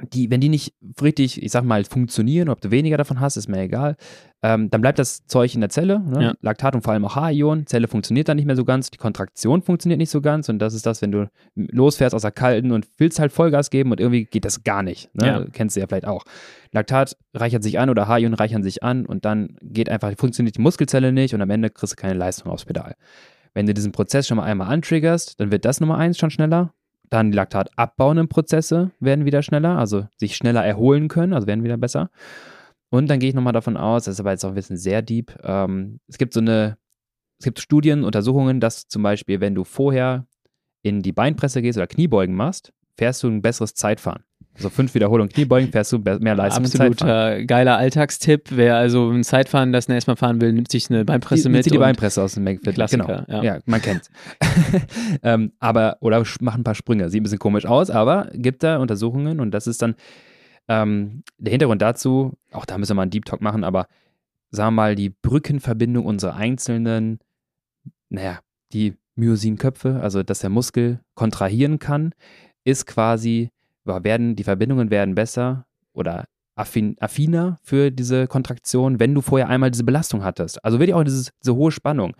die, wenn die nicht richtig, ich sag mal, funktionieren, ob du weniger davon hast, ist mir egal, ähm, dann bleibt das Zeug in der Zelle, ne? Ja. Laktat und vor allem auch H-Ionen, Zelle funktioniert dann nicht mehr so ganz, die Kontraktion funktioniert nicht so ganz und das ist das, wenn du losfährst aus der kalten und willst halt Vollgas geben und irgendwie geht das gar nicht, ne? Ja. kennst du ja vielleicht auch. Laktat reichert sich an oder H-Ionen reichern sich an und dann geht einfach, funktioniert die Muskelzelle nicht und am Ende kriegst du keine Leistung aufs Pedal. Wenn du diesen Prozess schon mal einmal antriggerst, dann wird das Nummer eins schon schneller. Dann die laktatabauenden Prozesse werden wieder schneller, also sich schneller erholen können, also werden wieder besser. Und dann gehe ich nochmal davon aus, das ist aber jetzt auch ein bisschen sehr deep, ähm, es gibt so eine es gibt Studien, Untersuchungen, dass zum Beispiel, wenn du vorher in die Beinpresse gehst oder Kniebeugen machst, fährst du ein besseres Zeitfahren. Also fünf Wiederholungen Kniebeugen, fährst du mehr Leistung Absoluter Zeitfahren. geiler Alltagstipp. Wer also ein Zeitfahren das nächste Mal fahren will, nimmt sich eine Beinpresse die, mit. zieht die und- Beinpresse aus dem McFit. Klassiker, genau. ja. ja. man kennt's. ähm, aber, oder macht ein paar Sprünge. Sieht ein bisschen komisch aus, aber gibt da Untersuchungen und das ist dann ähm, der Hintergrund dazu, auch da müssen wir mal einen Deep Talk machen, aber sagen wir mal, die Brückenverbindung unserer einzelnen, naja, die Myosinköpfe, also dass der Muskel kontrahieren kann, ist quasi, werden, die Verbindungen werden besser oder affin, affiner für diese Kontraktion, wenn du vorher einmal diese Belastung hattest. Also wirklich auch dieses, diese hohe Spannung.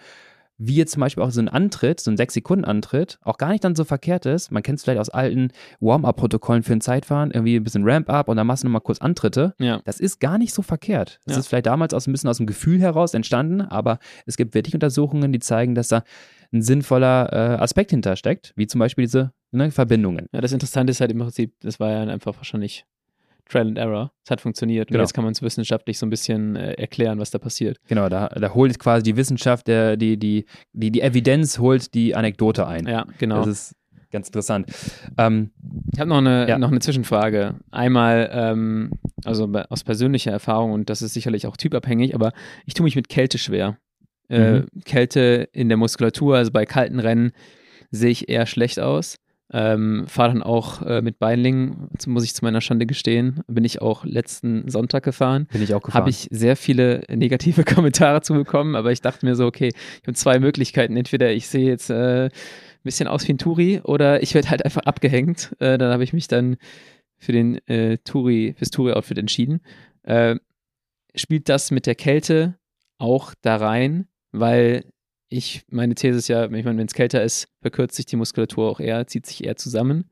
Wie jetzt zum Beispiel auch so ein Antritt, so ein 6-Sekunden-Antritt, auch gar nicht dann so verkehrt ist. Man kennt es vielleicht aus alten Warm-Up-Protokollen für ein Zeitfahren, irgendwie ein bisschen Ramp-Up und dann machst du nochmal kurz Antritte. Ja. Das ist gar nicht so verkehrt. Das Ja. ist vielleicht damals aus ein bisschen aus dem Gefühl heraus entstanden, aber es gibt wirklich Untersuchungen, die zeigen, dass da ein sinnvoller äh, Aspekt hintersteckt, wie zum Beispiel diese ne, Verbindungen. Ja, das Interessante ist halt im Prinzip, das war ja einfach wahrscheinlich Trial and Error. Es hat funktioniert. Und Genau. jetzt kann man es wissenschaftlich so ein bisschen äh, erklären, was da passiert. Genau, da, da holt quasi die Wissenschaft, der, die, die, die, die Evidenz holt die Anekdote ein. Ja, genau. Das ist ganz interessant. Ähm, Ich habe noch eine, Ja. noch eine Zwischenfrage. Einmal, ähm, also aus persönlicher Erfahrung, und das ist sicherlich auch typabhängig, aber ich tue mich mit Kälte schwer. Äh, Mhm. Kälte in der Muskulatur, also bei kalten Rennen sehe ich eher schlecht aus. Ähm, Fahre dann auch äh, mit Beinlingen, muss ich zu meiner Schande gestehen. Bin ich auch letzten Sonntag gefahren. bin ich auch gefahren. Habe ich sehr viele negative Kommentare zu bekommen, aber ich dachte mir so, okay, ich habe zwei Möglichkeiten. Entweder ich sehe jetzt äh, ein bisschen aus wie ein Touri oder ich werde halt einfach abgehängt. Äh, dann habe ich mich dann für den äh, Touri, fürs Touri-Outfit entschieden. Äh, spielt das mit der Kälte auch da rein? Weil ich, meine These ist ja, ich meine, wenn es kälter ist, verkürzt sich die Muskulatur auch eher, zieht sich eher zusammen.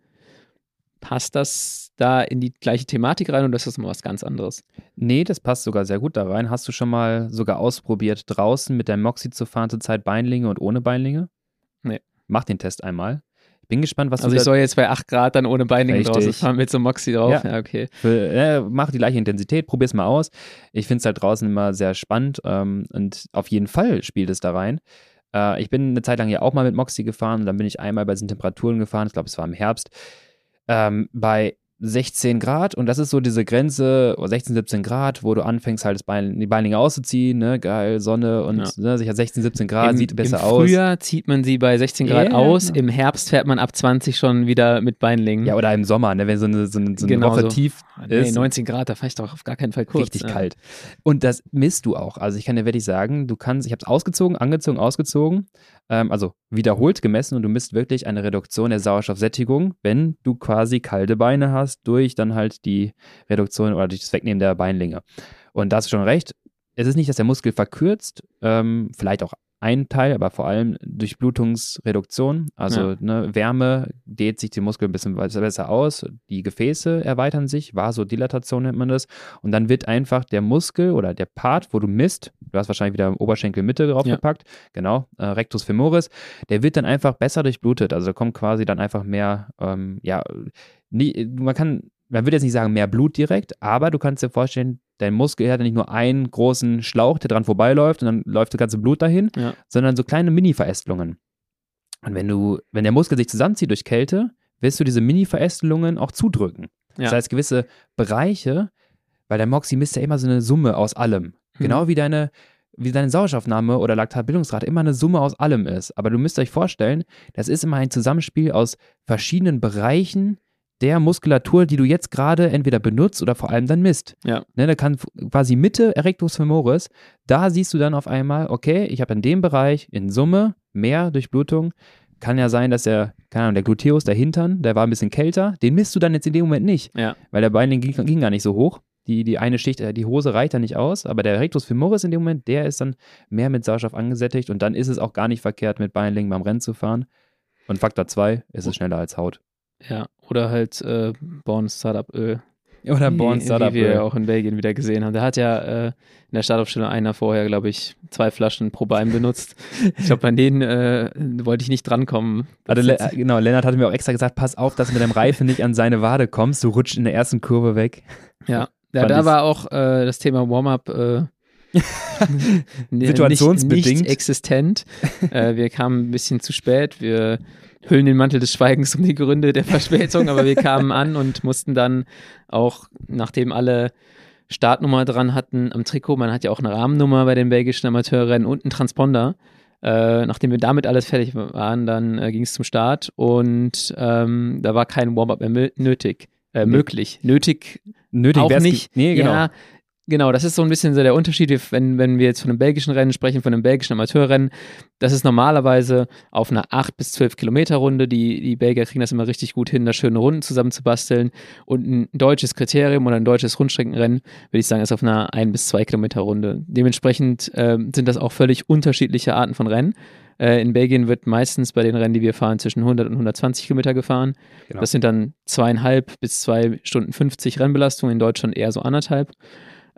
Passt das da in die gleiche Thematik rein oder ist das mal was ganz anderes? Nee, das passt sogar sehr gut da rein. Hast du schon mal sogar ausprobiert, draußen mit der Moxie zu fahren, zur Zeit Beinlinge und ohne Beinlinge? Nee. Mach den Test einmal. Bin gespannt, was Also ich soll jetzt bei 8 Grad dann ohne Beinlinge Richtig. draußen fahren mit so einem Moxie drauf. Ja. Ja, okay. für, äh, mach die gleiche Intensität, probier's mal aus. Ich finde es halt draußen immer sehr spannend ähm, und auf jeden Fall spielt es da rein. Äh, ich bin eine Zeit lang ja auch mal mit Moxie gefahren und dann bin ich einmal bei diesen Temperaturen gefahren, ich glaube, es war im Herbst, ähm, bei 16 Grad und das ist so diese Grenze, oder 16, 17 Grad, wo du anfängst halt das Bein, die Beinlinge auszuziehen, ne, geil, Sonne und Ja. ne, sich hat 16, 17 Grad, Im, sieht besser Im aus. Frühjahr zieht man sie bei 16 Grad Ja, aus, genau. im Herbst fährt man ab 20 schon wieder mit Beinlingen. Ja, oder im Sommer, ne, wenn so eine, so eine, so eine Genau Woche so. tief nee, ist. 19 Grad, da fahre ich doch auf gar keinen Fall kurz. richtig ja. kalt. Und das misst du auch. Also ich kann dir wirklich sagen, du kannst, ich habe es ausgezogen, angezogen, ausgezogen, ähm, also wiederholt gemessen und du misst wirklich eine Reduktion der Sauerstoffsättigung, wenn du quasi kalte Beine hast, durch dann halt die Reduktion oder durch das Wegnehmen der Beinlinge. Und da hast du schon recht. Es ist nicht, dass der Muskel verkürzt, ähm, vielleicht auch ein Teil, aber vor allem Durchblutungsreduktion. Also Ja. ne, Wärme dehnt sich die Muskel ein bisschen besser aus, die Gefäße erweitern sich, Vasodilatation nennt man das. Und dann wird einfach der Muskel oder der Part, wo du misst, du hast wahrscheinlich wieder Oberschenkelmitte draufgepackt, genau, äh, Rectus femoris, der wird dann einfach besser durchblutet. Also da kommt quasi dann einfach mehr, ähm, ja, nie, man kann, man würde jetzt nicht sagen mehr Blut direkt, aber du kannst dir vorstellen, dein Muskel hat ja nicht nur einen großen Schlauch, der dran vorbeiläuft und dann läuft das ganze Blut dahin, Ja. sondern so kleine Mini-Verästelungen. Und wenn du, wenn der Muskel sich zusammenzieht durch Kälte, wirst du diese Mini-Verästelungen auch zudrücken. Das Ja. heißt, gewisse Bereiche, weil der Moxie misst ja immer so eine Summe aus allem. Genau wie deine, wie deine Sauerstoffnahme oder Laktatbildungsrate immer eine Summe aus allem ist. Aber du müsst euch vorstellen, das ist immer ein Zusammenspiel aus verschiedenen Bereichen der Muskulatur, die du jetzt gerade entweder benutzt oder vor allem dann misst. Ja. Ne, da kann quasi Mitte Erectus femoris, da siehst du dann auf einmal, okay, ich habe in dem Bereich in Summe mehr Durchblutung. Kann ja sein, dass der, keine Ahnung, der Gluteus, der Hintern, der war ein bisschen kälter, den misst du dann jetzt in dem Moment nicht, Ja. weil der Beinling ging, ging gar nicht so hoch. Die, die eine Schicht, äh, die Hose reicht da nicht aus, aber der Rectus femoris in dem Moment, der ist dann mehr mit Sauerstoff angesättigt und dann ist es auch gar nicht verkehrt, mit Beinlingen beim Rennen zu fahren. Und Faktor 2 ist es schneller als Haut. ja. Oder halt äh, Born Startup Öl. Oder Born Startup. Wie wir Öl. auch in Belgien wieder gesehen haben. Da hat ja äh, in der Startaufstellung einer vorher, glaube ich, zwei Flaschen pro Bein benutzt. ich glaube, bei denen äh, wollte ich nicht drankommen. Also, Le genau, Lennart hatte mir auch extra gesagt, pass auf, dass du mit deinem Reifen nicht an seine Wade kommst, du rutscht in der ersten Kurve weg. ja, ja da war auch äh, das Thema Warm-up äh, Situationsbedingt. Nicht, nicht existent. äh, wir kamen ein bisschen zu spät. Wir hüllen den Mantel des Schweigens um die Gründe der Verspätung, aber wir kamen an und mussten dann auch, nachdem alle Startnummer dran hatten am Trikot, man hat ja auch eine Rahmennummer bei den belgischen Amateurrennen und einen Transponder. Äh, nachdem wir damit alles fertig waren, dann äh, ging es zum Start und ähm, da war kein Warm-up mehr nötig. Äh. Möglich. Nötig, nötig auch nicht. Nee, genau. Ja, Genau, das ist so ein bisschen so der Unterschied, wenn, wenn wir jetzt von einem belgischen Rennen sprechen, von einem belgischen Amateurrennen. Das ist normalerweise auf einer 8 bis 12 Kilometer Runde. Die, die Belgier kriegen das immer richtig gut hin, da schöne Runden zusammenzubasteln. Und ein deutsches Kriterium oder ein deutsches Rundstreckenrennen, würde ich sagen, ist auf einer 1 bis 2 Kilometer Runde. Dementsprechend äh, sind das auch völlig unterschiedliche Arten von Rennen. Äh, in Belgien wird meistens bei den Rennen, die wir fahren, zwischen 100 und 120 Kilometer gefahren. Genau. Das sind dann zweieinhalb bis zwei Stunden 50 Rennbelastung. In Deutschland eher so anderthalb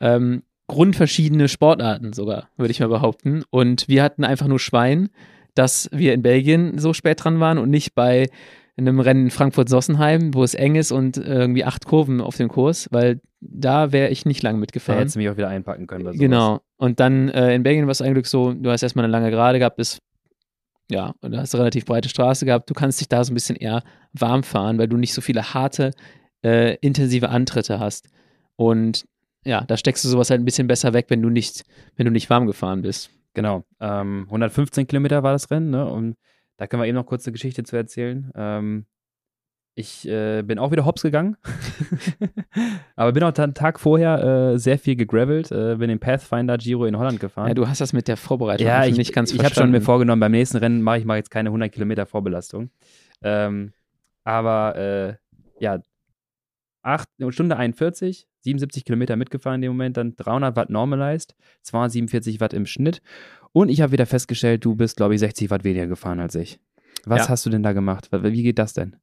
ähm, grundverschiedene Sportarten sogar, würde ich mal behaupten. Und wir hatten einfach nur Schwein, dass wir in Belgien so spät dran waren und nicht bei einem Rennen in Frankfurt-Sossenheim, wo es eng ist und irgendwie acht Kurven auf dem Kurs, weil da wäre ich nicht lange mitgefahren. Da hättest du mich auch wieder einpacken können. Bei sowas. Genau. Und dann äh, in Belgien war es eigentlich so, du hast erstmal eine lange Gerade gehabt, bis ja, und da hast du relativ breite Straße gehabt. Du kannst dich da so ein bisschen eher warm fahren, weil du nicht so viele harte, äh, intensive Antritte hast. Und ja, da steckst du sowas halt ein bisschen besser weg, wenn du nicht, wenn du nicht warm gefahren bist. Genau. Ähm, 115 Kilometer war das Rennen, ne? Und da können wir eben noch kurz eine Geschichte zu erzählen. Ähm, ich äh, bin auch wieder hops gegangen, aber bin auch einen Tag vorher äh, sehr viel gegravelt, äh, bin den Pathfinder Giro in Holland gefahren. Ja, du hast das mit der Vorbereitung ja, ich, nicht ganz Ich habe schon mir vorgenommen, beim nächsten Rennen mache ich mal jetzt keine 100 Kilometer Vorbelastung. Ähm, aber äh, ja, 8, Stunde 41, 77 Kilometer mitgefahren in dem Moment, dann 300 Watt normalized, 247 Watt im Schnitt. Und ich habe wieder festgestellt, du bist, glaube ich, 60 Watt weniger gefahren als ich. Was ja. hast du denn da gemacht? Wie geht das denn?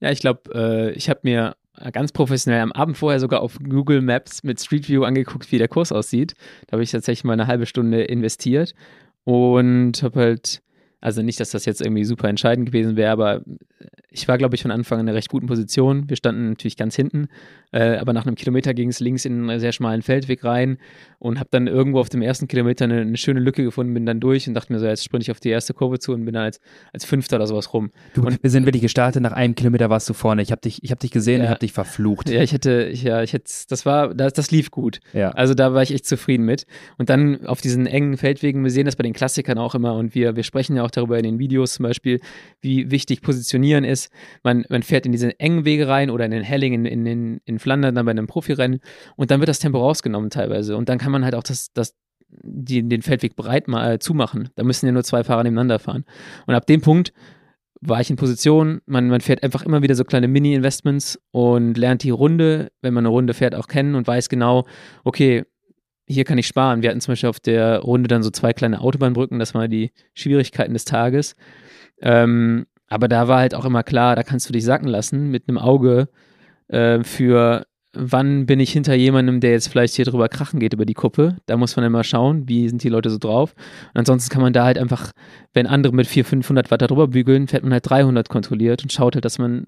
Ja, ich glaube, äh, ich habe mir ganz professionell am Abend vorher sogar auf Google Maps mit Street View angeguckt, wie der Kurs aussieht. Da habe ich tatsächlich mal eine halbe Stunde investiert und habe halt also nicht, dass das jetzt irgendwie super entscheidend gewesen wäre, aber ich war, glaube ich, von Anfang an in einer recht guten Position. Wir standen natürlich ganz hinten, äh, aber nach einem Kilometer ging es links in einen sehr schmalen Feldweg rein und habe dann irgendwo auf dem ersten Kilometer eine, eine, schöne Lücke gefunden, bin dann durch und dachte mir so, jetzt sprinte ich auf die erste Kurve zu und bin dann als, als Fünfter oder sowas rum. Du, und, wir sind wirklich gestartet, nach einem Kilometer warst du vorne. Ich habe dich, hab dich gesehen, ja, ich habe dich verflucht. Ja, ich hätte, ich, ja, ich hätte, das war, das, das lief gut. Ja. Also da war ich echt zufrieden mit. Und dann auf diesen engen Feldwegen, wir sehen das bei den Klassikern auch immer und wir, wir sprechen ja auch darüber in den Videos zum Beispiel, wie wichtig Positionieren ist. Man, man fährt in diese engen Wege rein oder in den Helling, in, in, in, in Flandern, dann bei einem Profirennen und dann wird das Tempo rausgenommen teilweise. Und dann kann man halt auch das, das, die, den Feldweg breit mal äh, zumachen. Da müssen ja nur zwei Fahrer nebeneinander fahren. Und ab dem Punkt war ich in Position, man, man fährt einfach immer wieder so kleine Mini-Investments und lernt die Runde, wenn man eine Runde fährt, auch kennen und weiß genau, okay, hier kann ich sparen. Wir hatten zum Beispiel auf der Runde dann so zwei kleine Autobahnbrücken, das waren die Schwierigkeiten des Tages. Ähm, aber da war halt auch immer klar, da kannst du dich sacken lassen mit einem Auge äh, für wann bin ich hinter jemandem, der jetzt vielleicht hier drüber krachen geht über die Kuppe. Da muss man immer schauen, wie sind die Leute so drauf. Und ansonsten kann man da halt einfach, wenn andere mit 400, 500 Watt darüber bügeln, fährt man halt 300 kontrolliert und schaut halt, dass man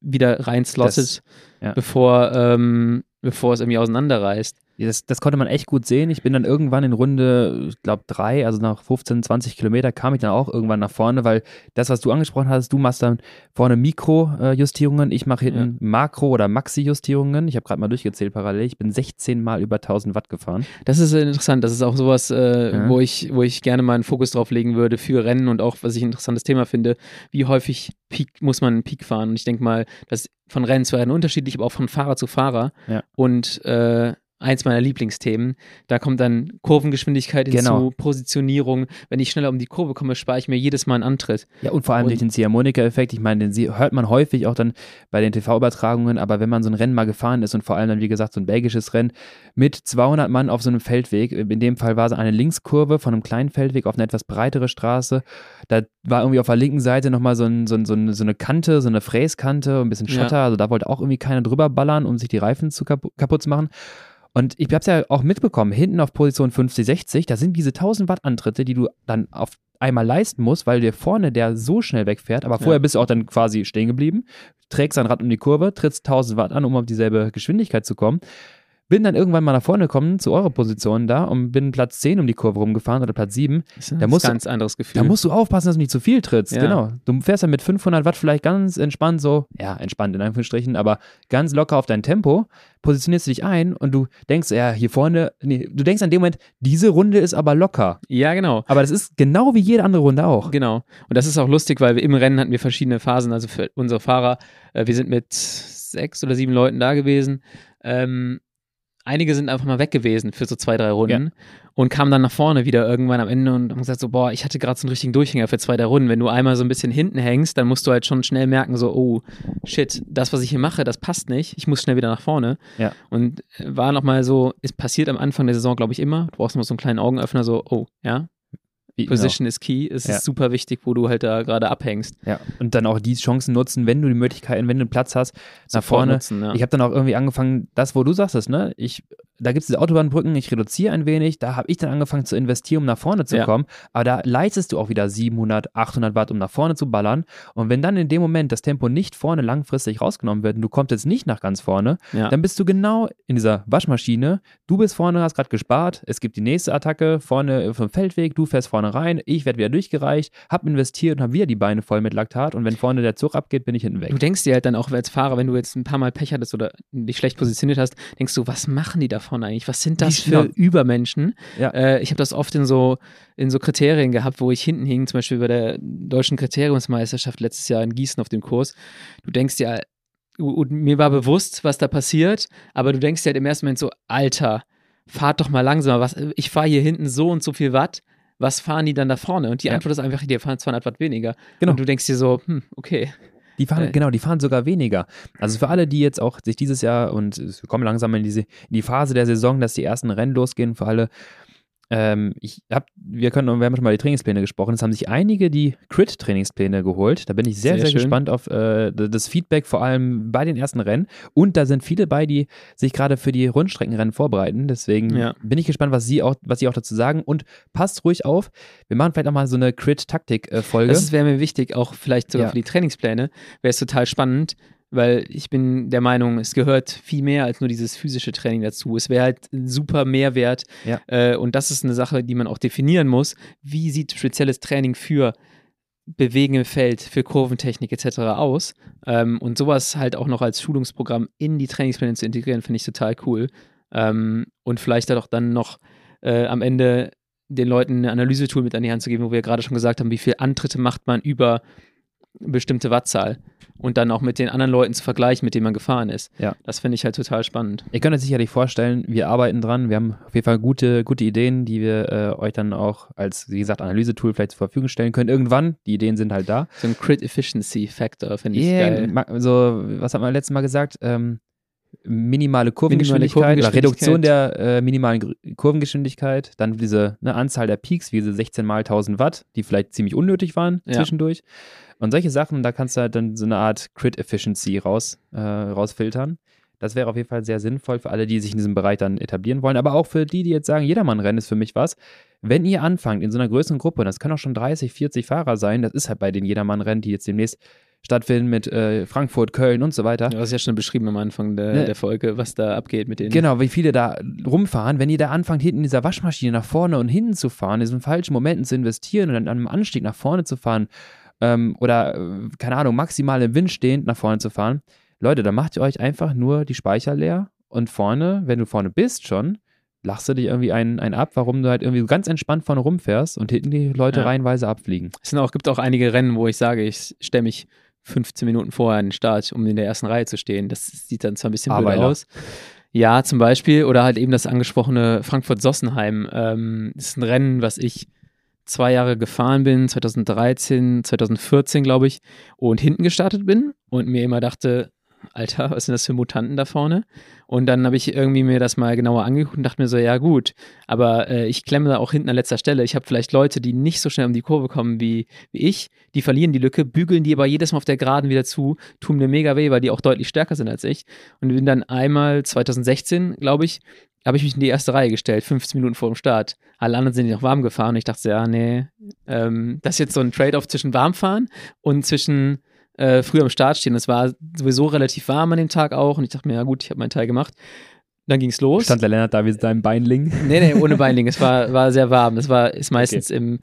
wieder rein slottet, ja. bevor, ähm, bevor es irgendwie auseinanderreißt. Das, das, konnte man echt gut sehen. Ich bin dann irgendwann in Runde, ich glaube drei, also nach 15, 20 Kilometer kam ich dann auch irgendwann nach vorne, weil das, was du angesprochen hast, du machst dann vorne Mikro-Justierungen, ich mache hinten ja. Makro- oder Maxi-Justierungen. Ich habe gerade mal durchgezählt parallel. Ich bin 16 Mal über 1000 Watt gefahren. Das ist interessant. Das ist auch sowas, äh, ja. wo, ich, wo ich gerne mal einen Fokus drauf legen würde für Rennen und auch, was ich ein interessantes Thema finde, wie häufig Peak, muss man einen Peak fahren. Und ich denke mal, das ist von Rennen zu Rennen unterschiedlich, aber auch von Fahrer zu Fahrer. Ja. Und äh, eins meiner Lieblingsthemen. Da kommt dann Kurvengeschwindigkeit hinzu, genau. Positionierung. Wenn ich schneller um die Kurve komme, spare ich mir jedes Mal einen Antritt. Ja, und vor allem und, durch den Ziehharmonika-Effekt. Ich meine, den hört man häufig auch dann bei den TV-Übertragungen, aber wenn man so ein Rennen mal gefahren ist und vor allem dann, wie gesagt, so ein belgisches Rennen mit 200 Mann auf so einem Feldweg, in dem Fall war es eine Linkskurve von einem kleinen Feldweg auf eine etwas breitere Straße. Da war irgendwie auf der linken Seite nochmal so, ein, so, ein, so, eine, so eine Kante, so eine Fräskante, ein bisschen Schotter. Ja. Also da wollte auch irgendwie keiner drüber ballern, um sich die Reifen zu kaputt, kaputt zu machen. Und ich habe es ja auch mitbekommen, hinten auf Position 50, 60, da sind diese 1000 Watt Antritte, die du dann auf einmal leisten musst, weil dir vorne der so schnell wegfährt, aber vorher ja. bist du auch dann quasi stehen geblieben, trägst dein Rad um die Kurve, trittst 1000 Watt an, um auf dieselbe Geschwindigkeit zu kommen. Bin dann irgendwann mal nach vorne gekommen zu eurer Position da und bin Platz 10 um die Kurve rumgefahren oder Platz 7. Das ist Da ein musst du- ganz anderes Gefühl. Da musst du aufpassen, dass du nicht zu viel trittst. Ja. Genau. Du fährst dann mit 500 Watt vielleicht ganz entspannt so, ja, entspannt in Anführungsstrichen, aber ganz locker auf dein Tempo, positionierst du dich ein und du denkst, ja, hier vorne, nee, du denkst an dem Moment, diese Runde ist aber locker. ja, genau. Aber das ist genau wie jede andere Runde auch. Genau. Und das ist auch lustig, weil wir im Rennen hatten wir verschiedene Phasen. Also für unsere Fahrer, äh, wir sind mit sechs oder sieben Leuten da gewesen. Ähm, einige sind einfach mal weg gewesen für so zwei, drei Runden und kamen dann nach vorne wieder irgendwann am Ende und haben gesagt so, boah, ich hatte gerade so einen richtigen Durchhänger für zwei, drei Runden. Wenn du einmal so ein bisschen hinten hängst, dann musst du halt schon schnell merken so, oh, shit, das, was ich hier mache, das passt nicht. Ich muss schnell wieder nach vorne. Ja. Und war nochmal so, es passiert am Anfang der Saison, glaube ich, immer. Du brauchst noch so einen kleinen Augenöffner, so, oh, ja, Wie- Position is key. Es Ja. ist super wichtig, wo du halt da gerade abhängst. Genau. Ja. Und dann auch die Chancen nutzen, wenn du die Möglichkeiten, wenn du einen Platz hast, nach Sofort vorne. Nutzen, ja. Ich habe dann auch irgendwie angefangen, das, wo du sagtest, ne? Ich, da gibt es diese Autobahnbrücken, ich reduziere ein wenig, da habe ich dann angefangen zu investieren, um nach vorne zu Ja. kommen. Aber da leistest du auch wieder 700, 800 Watt, um nach vorne zu ballern. Und wenn dann in dem Moment das Tempo nicht vorne langfristig rausgenommen wird und du kommst jetzt nicht nach ganz vorne, ja. dann bist du genau in dieser Waschmaschine. Du bist vorne, hast gerade gespart, es gibt die nächste Attacke vorne vom Feldweg, du fährst vorne rein, ich werde wieder durchgereicht, hab investiert und habe wieder die Beine voll mit Laktat und wenn vorne der Zug abgeht, bin ich hinten weg. Du denkst dir halt dann auch als Fahrer, wenn du jetzt ein paar Mal Pech hattest oder dich schlecht positioniert hast, denkst du, was machen die davon eigentlich? Was sind das für. Übermenschen? Ja. Äh, ich habe das oft in so, in so Kriterien gehabt, wo ich hinten hing, zum Beispiel bei der deutschen Kriteriumsmeisterschaft letztes Jahr in Gießen auf dem Kurs. Du denkst dir, und mir war bewusst, was da passiert, aber du denkst dir halt im ersten Moment so, Alter, fahrt doch mal langsamer. Was, ich fahre hier hinten so und so viel Watt. Was fahren die dann da vorne? Und die Ja. Antwort ist einfach, die fahren 200 Watt weniger. Genau. Und du denkst dir so, hm, okay. Die fahren, Äh. genau, die fahren sogar weniger. Also für alle, die jetzt auch sich dieses Jahr und kommen langsam in diese in die Phase der Saison, dass die ersten Rennen losgehen, für alle. Ähm, ich hab, wir können, wir haben schon mal die Trainingspläne gesprochen. Es haben sich einige die Crit-Trainingspläne geholt. Da bin ich sehr, Sehr sehr, gespannt auf äh, das Feedback, vor allem bei den ersten Rennen. Und da sind viele bei, die sich gerade für die Rundstreckenrennen vorbereiten. Deswegen Ja. bin ich gespannt, was sie auch, was sie auch dazu sagen. Und passt ruhig auf. Wir machen vielleicht auch mal so eine Crit-Taktik-Folge. Das wäre mir wichtig, auch vielleicht sogar Ja. für die Trainingspläne. Wäre es total spannend, weil ich bin der Meinung, es gehört viel mehr als nur dieses physische Training dazu. Es wäre halt ein super Mehrwert. Ja. Äh, und das ist eine Sache, die man auch definieren muss. Wie sieht spezielles Training für Bewegen im Feld, für Kurventechnik etc. aus? Ähm, und sowas halt auch noch als Schulungsprogramm in die Trainingspläne zu integrieren, finde ich total cool. Ähm, und vielleicht halt auch dann noch äh, am Ende den Leuten eine Analysetool mit an die Hand zu geben, wo wir gerade schon gesagt haben, wie viele Antritte macht man über bestimmte Wattzahl und dann auch mit den anderen Leuten zu vergleichen, mit denen man gefahren ist. Ja. Das finde ich halt total spannend. Ihr könnt euch sicherlich vorstellen, wir arbeiten dran. Wir haben auf jeden Fall gute, gute Ideen, die wir äh, euch dann auch als, wie gesagt, Analysetool vielleicht zur Verfügung stellen können. Irgendwann, die Ideen sind halt da. So ein Crit Efficiency Factor finde ich Yeah, geil. so, was hat man letztes Mal gesagt? Ähm, minimale Kurvengeschwindigkeit, Kurvengeschwindigkeit. oder Reduktion der äh, minimalen Kurvengeschwindigkeit, dann diese ne, Anzahl der Peaks, wie diese 16 mal 1000 Watt, die vielleicht ziemlich unnötig waren Ja. zwischendurch. Und solche Sachen, da kannst du halt dann so eine Art Crit Efficiency raus, äh, rausfiltern. Das wäre auf jeden Fall sehr sinnvoll für alle, die sich in diesem Bereich dann etablieren wollen, aber auch für die, die jetzt sagen, Jedermann-Rennen ist für mich was. Wenn ihr anfangt in so einer größeren Gruppe, das kann auch schon 30, 40 Fahrer sein, das ist halt bei den Jedermann-Rennen, die jetzt demnächst stattfinden mit äh, Frankfurt, Köln und so weiter. Du hast ja schon beschrieben am Anfang der, Ne. der Folge, was da abgeht mit den. Genau, wie viele da rumfahren. Wenn ihr da anfangt, hinten in dieser Waschmaschine nach vorne und hinten zu fahren, in diesen falschen Momenten zu investieren und dann an einem Anstieg nach vorne zu fahren ähm, oder, äh, keine Ahnung, maximal im Wind stehend nach vorne zu fahren, Leute, da macht ihr euch einfach nur die Speicher leer und vorne, wenn du vorne bist schon, lachst du dich irgendwie einen, einen ab, warum du halt irgendwie ganz entspannt vorne rumfährst und hinten die Leute Ja. reihenweise abfliegen. Es sind auch, gibt auch einige Rennen, wo ich sage, ich stelle mich 15 Minuten vorher an den Start, um in der ersten Reihe zu stehen. Das sieht dann zwar ein bisschen blöd aus. Ja, zum Beispiel, oder halt eben das angesprochene Frankfurt-Sossenheim. Ähm, das ist ein Rennen, was ich zwei Jahre gefahren bin, 2013, 2014, glaube ich, und hinten gestartet bin und mir immer dachte, Alter, was sind das für Mutanten da vorne? Und dann habe ich irgendwie mir das mal genauer angeguckt und dachte mir so, ja gut, aber äh, ich klemme da auch hinten an letzter Stelle. Ich habe vielleicht Leute, die nicht so schnell um die Kurve kommen wie, wie ich, die verlieren die Lücke, bügeln die aber jedes Mal auf der Geraden wieder zu, tun mir mega weh, weil die auch deutlich stärker sind als ich. Und bin dann einmal 2016, glaube ich, habe ich mich in die erste Reihe gestellt, 15 Minuten vor dem Start. Alle anderen sind noch warm gefahren und ich dachte, ja, nee, ähm, das ist jetzt so ein Trade-off zwischen warmfahren und zwischen äh, früh am Start stehen. Es war sowieso relativ warm an dem Tag auch und ich dachte mir, ja gut, ich habe meinen Teil gemacht. dann ging es los. Stand der Lennart da wie seinem Beinling? Nee, nee, ohne Beinling. es war, war sehr warm. Es war, ist meistens okay. im,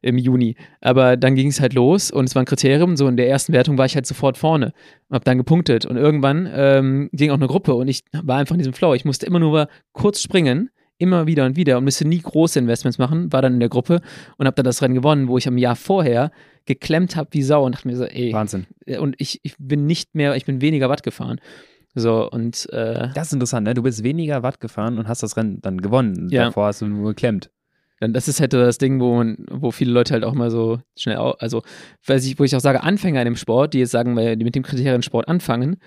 im Juni. Aber dann ging es halt los und es war ein Kriterium. So in der ersten Wertung war ich halt sofort vorne. Hab dann gepunktet. Und irgendwann ähm, ging auch eine Gruppe und ich war einfach in diesem Flow. Ich musste immer nur kurz springen immer wieder und wieder und müsste nie große Investments machen, war dann in der Gruppe und habe dann das Rennen gewonnen, wo ich am Jahr vorher geklemmt habe wie Sau und dachte mir so, ey. Wahnsinn. Äh, und ich, ich bin nicht mehr, ich bin weniger Watt gefahren. So, und äh, Das ist interessant, ne? Du bist weniger Watt gefahren und hast das Rennen dann gewonnen. Ja. Davor hast du nur geklemmt. Dann, das ist halt das Ding, wo, man, wo viele Leute halt auch mal so schnell, also weiß ich, wo ich auch sage, Anfänger in dem Sport, die jetzt sagen, weil die mit dem Kriterien Sport anfangen,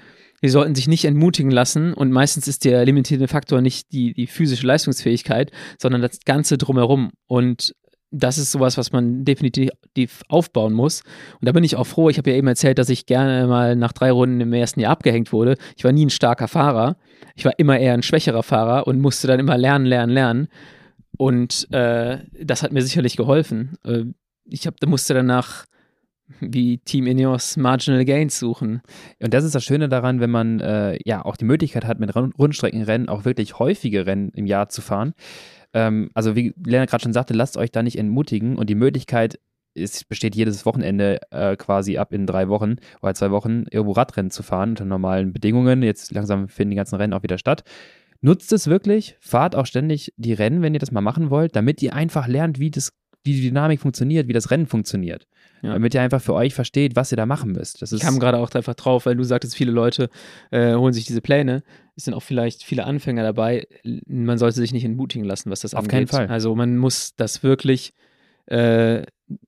die sollten sich nicht entmutigen lassen und meistens ist der limitierende Faktor nicht die, die physische Leistungsfähigkeit, sondern das Ganze drumherum. Und das ist sowas, was man definitiv aufbauen muss. Und da bin ich auch froh. Ich habe ja eben erzählt, dass ich gerne mal nach drei Runden im ersten Jahr abgehängt wurde. Ich war nie ein starker Fahrer. Ich war immer eher ein schwächerer Fahrer und musste dann immer lernen, lernen, lernen. Und äh, das hat mir sicherlich geholfen. Äh, ich hab, musste danach wie Team Ineos Marginal Gains suchen. Und das ist das Schöne daran, wenn man äh, ja auch die Möglichkeit hat, mit Rundstreckenrennen auch wirklich häufige Rennen im Jahr zu fahren. Ähm, also wie Lena gerade schon sagte, lasst euch da nicht entmutigen und die Möglichkeit es besteht jedes Wochenende äh, quasi ab in drei Wochen oder zwei Wochen irgendwo Radrennen zu fahren unter normalen Bedingungen. Jetzt langsam finden die ganzen Rennen auch wieder statt. Nutzt es wirklich, fahrt auch ständig die Rennen, wenn ihr das mal machen wollt, damit ihr einfach lernt, wie, das, wie die Dynamik funktioniert, wie das Rennen funktioniert. Ja. Damit ihr einfach für euch versteht, was ihr da machen müsst. Das ich kam gerade auch einfach drauf, weil du sagtest, viele Leute äh, holen sich diese Pläne. Es sind auch vielleicht viele Anfänger dabei. Man sollte sich nicht entmutigen lassen, was das Auf angeht. Auf keinen Fall. Also man muss das wirklich äh,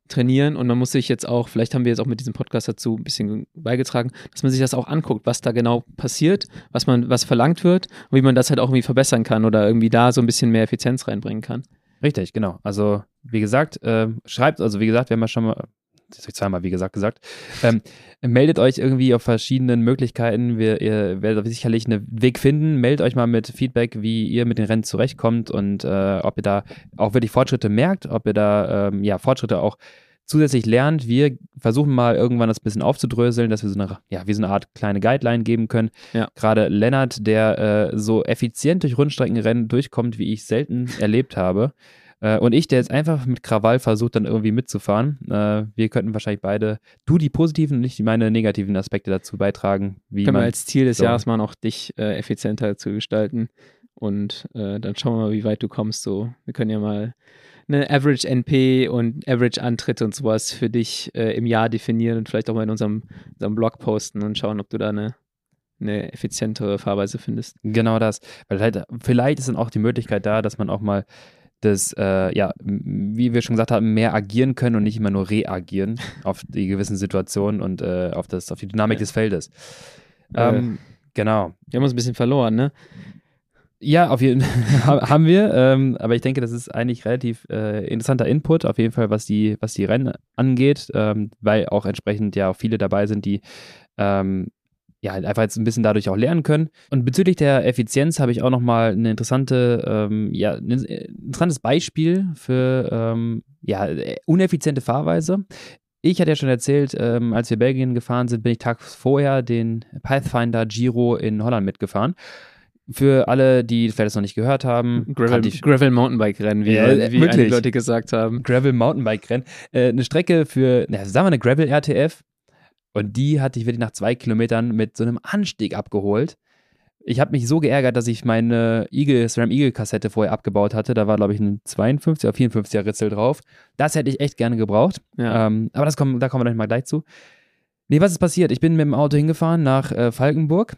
trainieren und man muss sich jetzt auch, vielleicht haben wir jetzt auch mit diesem Podcast dazu ein bisschen beigetragen, dass man sich das auch anguckt, was da genau passiert, was man, was verlangt wird und wie man das halt auch irgendwie verbessern kann oder irgendwie da so ein bisschen mehr Effizienz reinbringen kann. Richtig, genau. Also wie gesagt, äh, schreibt, also wie gesagt, wir haben ja schon mal das habe ich zweimal, wie gesagt, gesagt. Ähm, meldet euch irgendwie auf verschiedenen Möglichkeiten. Wir, ihr werdet sicherlich einen Weg finden. Meldet euch mal mit Feedback, wie ihr mit den Rennen zurechtkommt und äh, ob ihr da auch wirklich Fortschritte merkt, ob ihr da ähm, ja, Fortschritte auch zusätzlich lernt. Wir versuchen mal irgendwann das ein bisschen aufzudröseln, dass wir so eine, ja, wie so eine Art kleine Guideline geben können. Ja. Gerade Lennart, der äh, so effizient durch Rundstreckenrennen durchkommt, wie ich selten erlebt habe. Äh, und ich, der jetzt einfach mit Krawall versucht, dann irgendwie mitzufahren. Äh, wir könnten wahrscheinlich beide, du die positiven und nicht meine negativen Aspekte dazu beitragen. Wie Können wir als Ziel des so Jahres mal auch dich äh, effizienter zu gestalten. Und dann schauen wir mal, wie weit du kommst. So, wir können ja mal eine Average NP und Average Antritt und sowas für dich äh, im Jahr definieren und vielleicht auch mal in unserem, unserem Blog posten und schauen, ob du da eine eine effizientere Fahrweise findest. Genau das. Weil halt, vielleicht ist dann auch die Möglichkeit da, dass man auch mal das, äh, ja, wie wir schon gesagt haben, mehr agieren können und nicht immer nur reagieren auf die gewissen Situationen und äh, auf, das, auf die Dynamik ja. des Feldes. Ähm, äh, genau. Wir haben uns ein bisschen verloren, ne? Ja, auf jeden Fall haben wir, ähm, aber ich denke, das ist eigentlich relativ äh, interessanter Input, auf jeden Fall, was die, was die Rennen angeht, ähm, weil auch entsprechend ja auch viele dabei sind, die ähm, ja, halt einfach jetzt ein bisschen dadurch auch lernen können. Und bezüglich der Effizienz habe ich auch nochmal eine interessante, ähm, ja, ein interessantes Beispiel für ähm, ja, uneffiziente Fahrweise. Ich hatte ja schon erzählt, ähm, als wir Belgien gefahren sind, bin ich tags vorher den Pathfinder Giro in Holland mitgefahren. Für alle, die vielleicht das noch nicht gehört haben. Gravel, Gravel Mountainbike Rennen, wie, ja, wie einige Leute gesagt haben. Gravel Mountainbike Rennen. Äh, eine Strecke für, na, sagen wir eine Gravel RTF, und die hatte ich wirklich nach zwei Kilometern mit so einem Anstieg abgeholt. Ich habe mich so geärgert, dass ich meine Eagle, SRAM Eagle Kassette vorher abgebaut hatte. Da war, glaube ich, ein 52 oder 54er Ritzel drauf. Das hätte ich echt gerne gebraucht. Ja. Ähm, aber das kommt, da kommen wir dann mal gleich zu. Nee, was ist passiert? Ich bin mit dem Auto hingefahren nach äh, Falkenburg